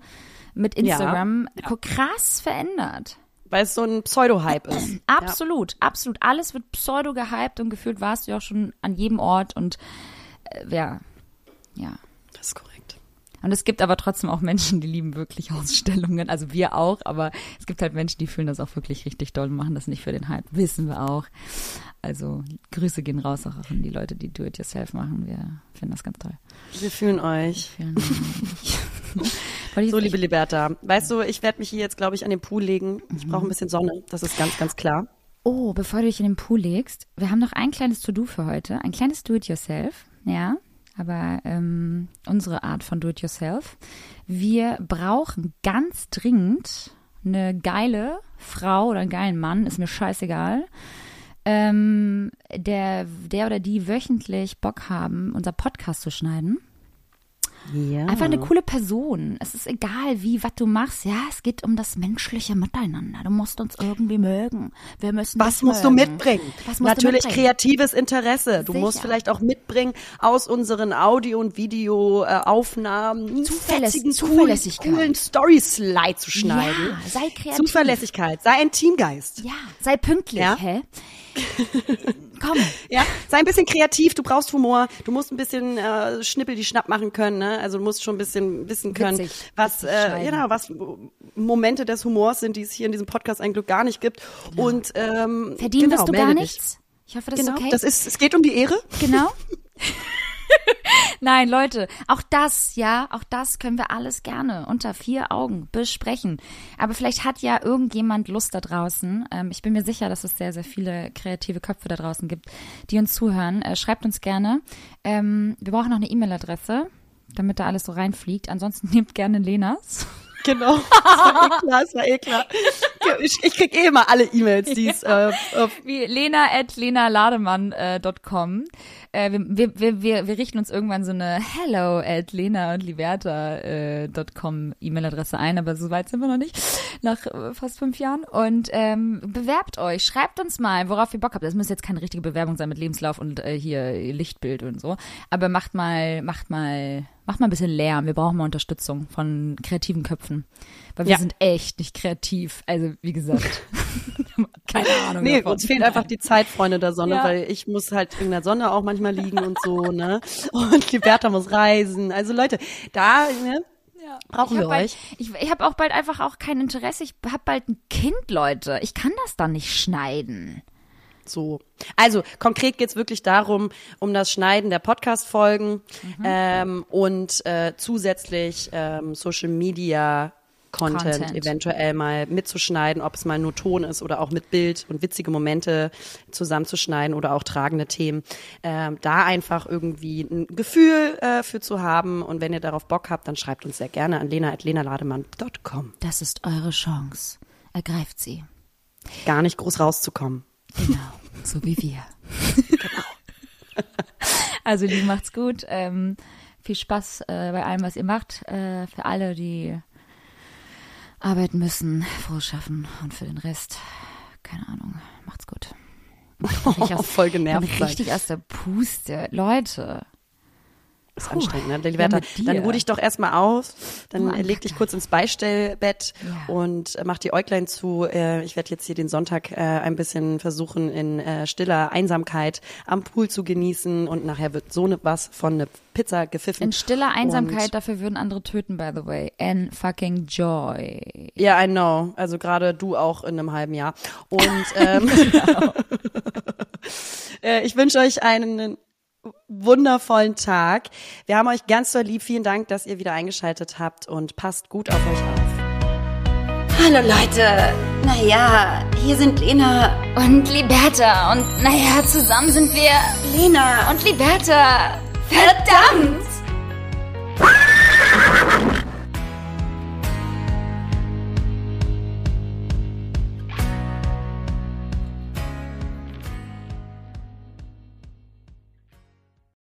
mit Instagram krass verändert. Weil es so ein Pseudo-Hype ist. Absolut, absolut. Alles wird pseudo gehypt und gefühlt warst du ja auch schon an jedem Ort und äh, ja, ja. Das ist korrekt. Und es gibt aber trotzdem auch Menschen, die lieben wirklich Ausstellungen. Also wir auch, aber es gibt halt Menschen, die fühlen das auch wirklich richtig doll und machen das nicht für den Hype. Wissen wir auch. Also Grüße gehen raus auch an die Leute, die Do-it-yourself machen. Wir finden das ganz toll. Wir fühlen euch. Dank. Weil ich- So, liebe Liberta, weißt du, ich werde mich hier jetzt, glaube ich, an den Pool legen. Ich Mhm. brauche ein bisschen Sonne. Das ist ganz, ganz klar. Oh, bevor du dich in den Pool legst, wir haben noch ein kleines To-Do für heute. Ein kleines Do-it-yourself, ja. Aber ähm, unsere Art von Do-it-yourself. Wir brauchen ganz dringend eine geile Frau oder einen geilen Mann, ist mir scheißegal, ähm, der, der oder die wöchentlich Bock haben, unser Podcast zu schneiden. Ja. Einfach eine coole Person. Es ist egal, wie, was du machst. Ja, es geht um das menschliche Miteinander. Du musst uns irgendwie mögen. Wir müssen Was musst du mögen. mitbringen? Was musst du Natürlich mitbringen? kreatives Interesse. Du Sicher. musst vielleicht auch mitbringen aus unseren Audio- und Videoaufnahmen Zuverläss- fetzigen, Zuverlässigkeit. coolen, coolen Story-Slide zu schneiden. Ja, sei kreativ. Zuverlässigkeit, sei ein Teamgeist. Ja, sei pünktlich, Ja? hä? Komm. Ja, sei ein bisschen kreativ, du brauchst Humor, du musst ein bisschen äh, Schnippel die Schnapp machen können, ne? Also du musst schon ein bisschen wissen können, Witzig, was äh, genau, was Momente des Humors sind, die es hier in diesem Podcast eigentlich gar nicht gibt. Und ähm, Verdienen genau, du gar dich. nichts? Ich hoffe, das Genau, ist okay. das ist, es geht um die Ehre. Genau. Nein, Leute, auch das, ja, auch das können wir alles gerne unter vier Augen besprechen. Aber vielleicht hat ja irgendjemand Lust da draußen. Ähm, ich bin mir sicher, dass es sehr, sehr viele kreative Köpfe da draußen gibt, die uns zuhören. Äh, schreibt uns gerne. Ähm, wir brauchen noch eine E-Mail-Adresse, damit da alles so reinfliegt. Ansonsten nehmt gerne Lenas. Genau. Das war eh klar, das war eh klar. Ich, ich krieg eh immer alle E-Mails, die es äh, äh, Wie lena at lenalademann.com. Äh, wir, wir, wir, wir, wir richten uns irgendwann so eine hello at lena und liberta.com E-Mail-Adresse ein, aber so weit sind wir noch nicht, nach äh, fast fünf Jahren. Und ähm, bewerbt euch, schreibt uns mal, worauf ihr Bock habt. Das muss jetzt keine richtige Bewerbung sein mit Lebenslauf und äh, hier Lichtbild und so. Aber macht mal, macht mal, macht mal ein bisschen Lärm. Wir brauchen mal Unterstützung von kreativen Köpfen. Weil wir Ja. sind echt nicht kreativ. Also, wie gesagt. Keine Ahnung. Nee, davon. uns fehlt einfach die Zeit, Freunde der Sonne, Ja. weil ich muss halt in der Sonne auch manchmal liegen und so, ne? Und die Bertha muss reisen. Also Leute, da, ne? Brauchen ich wir bald, euch. Ich, ich habe auch bald einfach auch kein Interesse. Ich habe bald ein Kind, Leute. Ich kann das dann nicht schneiden. So. Also konkret geht's wirklich darum, um das Schneiden der Podcast-Folgen ähm, und äh, zusätzlich ähm, Social Media Content, Content. eventuell mal mitzuschneiden, ob es mal nur Ton ist oder auch mit Bild und witzige Momente zusammenzuschneiden oder auch tragende Themen. Ähm, da einfach irgendwie ein Gefühl äh, für zu haben und wenn ihr darauf Bock habt, dann schreibt uns sehr gerne an lena.lenalademann.com. Das ist eure Chance. Ergreift sie. Gar nicht groß rauszukommen. Genau, so wie wir. Also, die macht's gut. Ähm, viel Spaß äh, bei allem, was ihr macht. Äh, für alle, die arbeiten müssen, frohes Schaffen und für den Rest, keine Ahnung, macht's gut. Ich aus, voll genervt bin sein. richtig aus der Puste. Leute. Ist anstrengend, ne? ja, Liberta, dir. dann ruh dich doch erstmal aus, dann äh, leg dich kurz ins Beistellbett Ja. und äh, mach die Äuglein zu. Äh, ich werde jetzt hier den Sonntag äh, ein bisschen versuchen, in stiller Einsamkeit am Pool zu genießen und nachher wird so ne, was von ne Pizza gepfiffen. In stiller Einsamkeit, Und, dafür würden andere töten, by the way. And fucking joy. ja, I know. Also gerade du auch in einem halben Jahr. Und ähm, äh, ich wünsche euch einen wundervollen Tag. Wir haben euch ganz doll lieb. Vielen Dank, dass ihr wieder eingeschaltet habt und passt gut auf euch auf. Hallo Leute. Naja, hier sind Lena. Und Liberta. Und naja, zusammen sind wir Lena. und Liberta. Verdammt!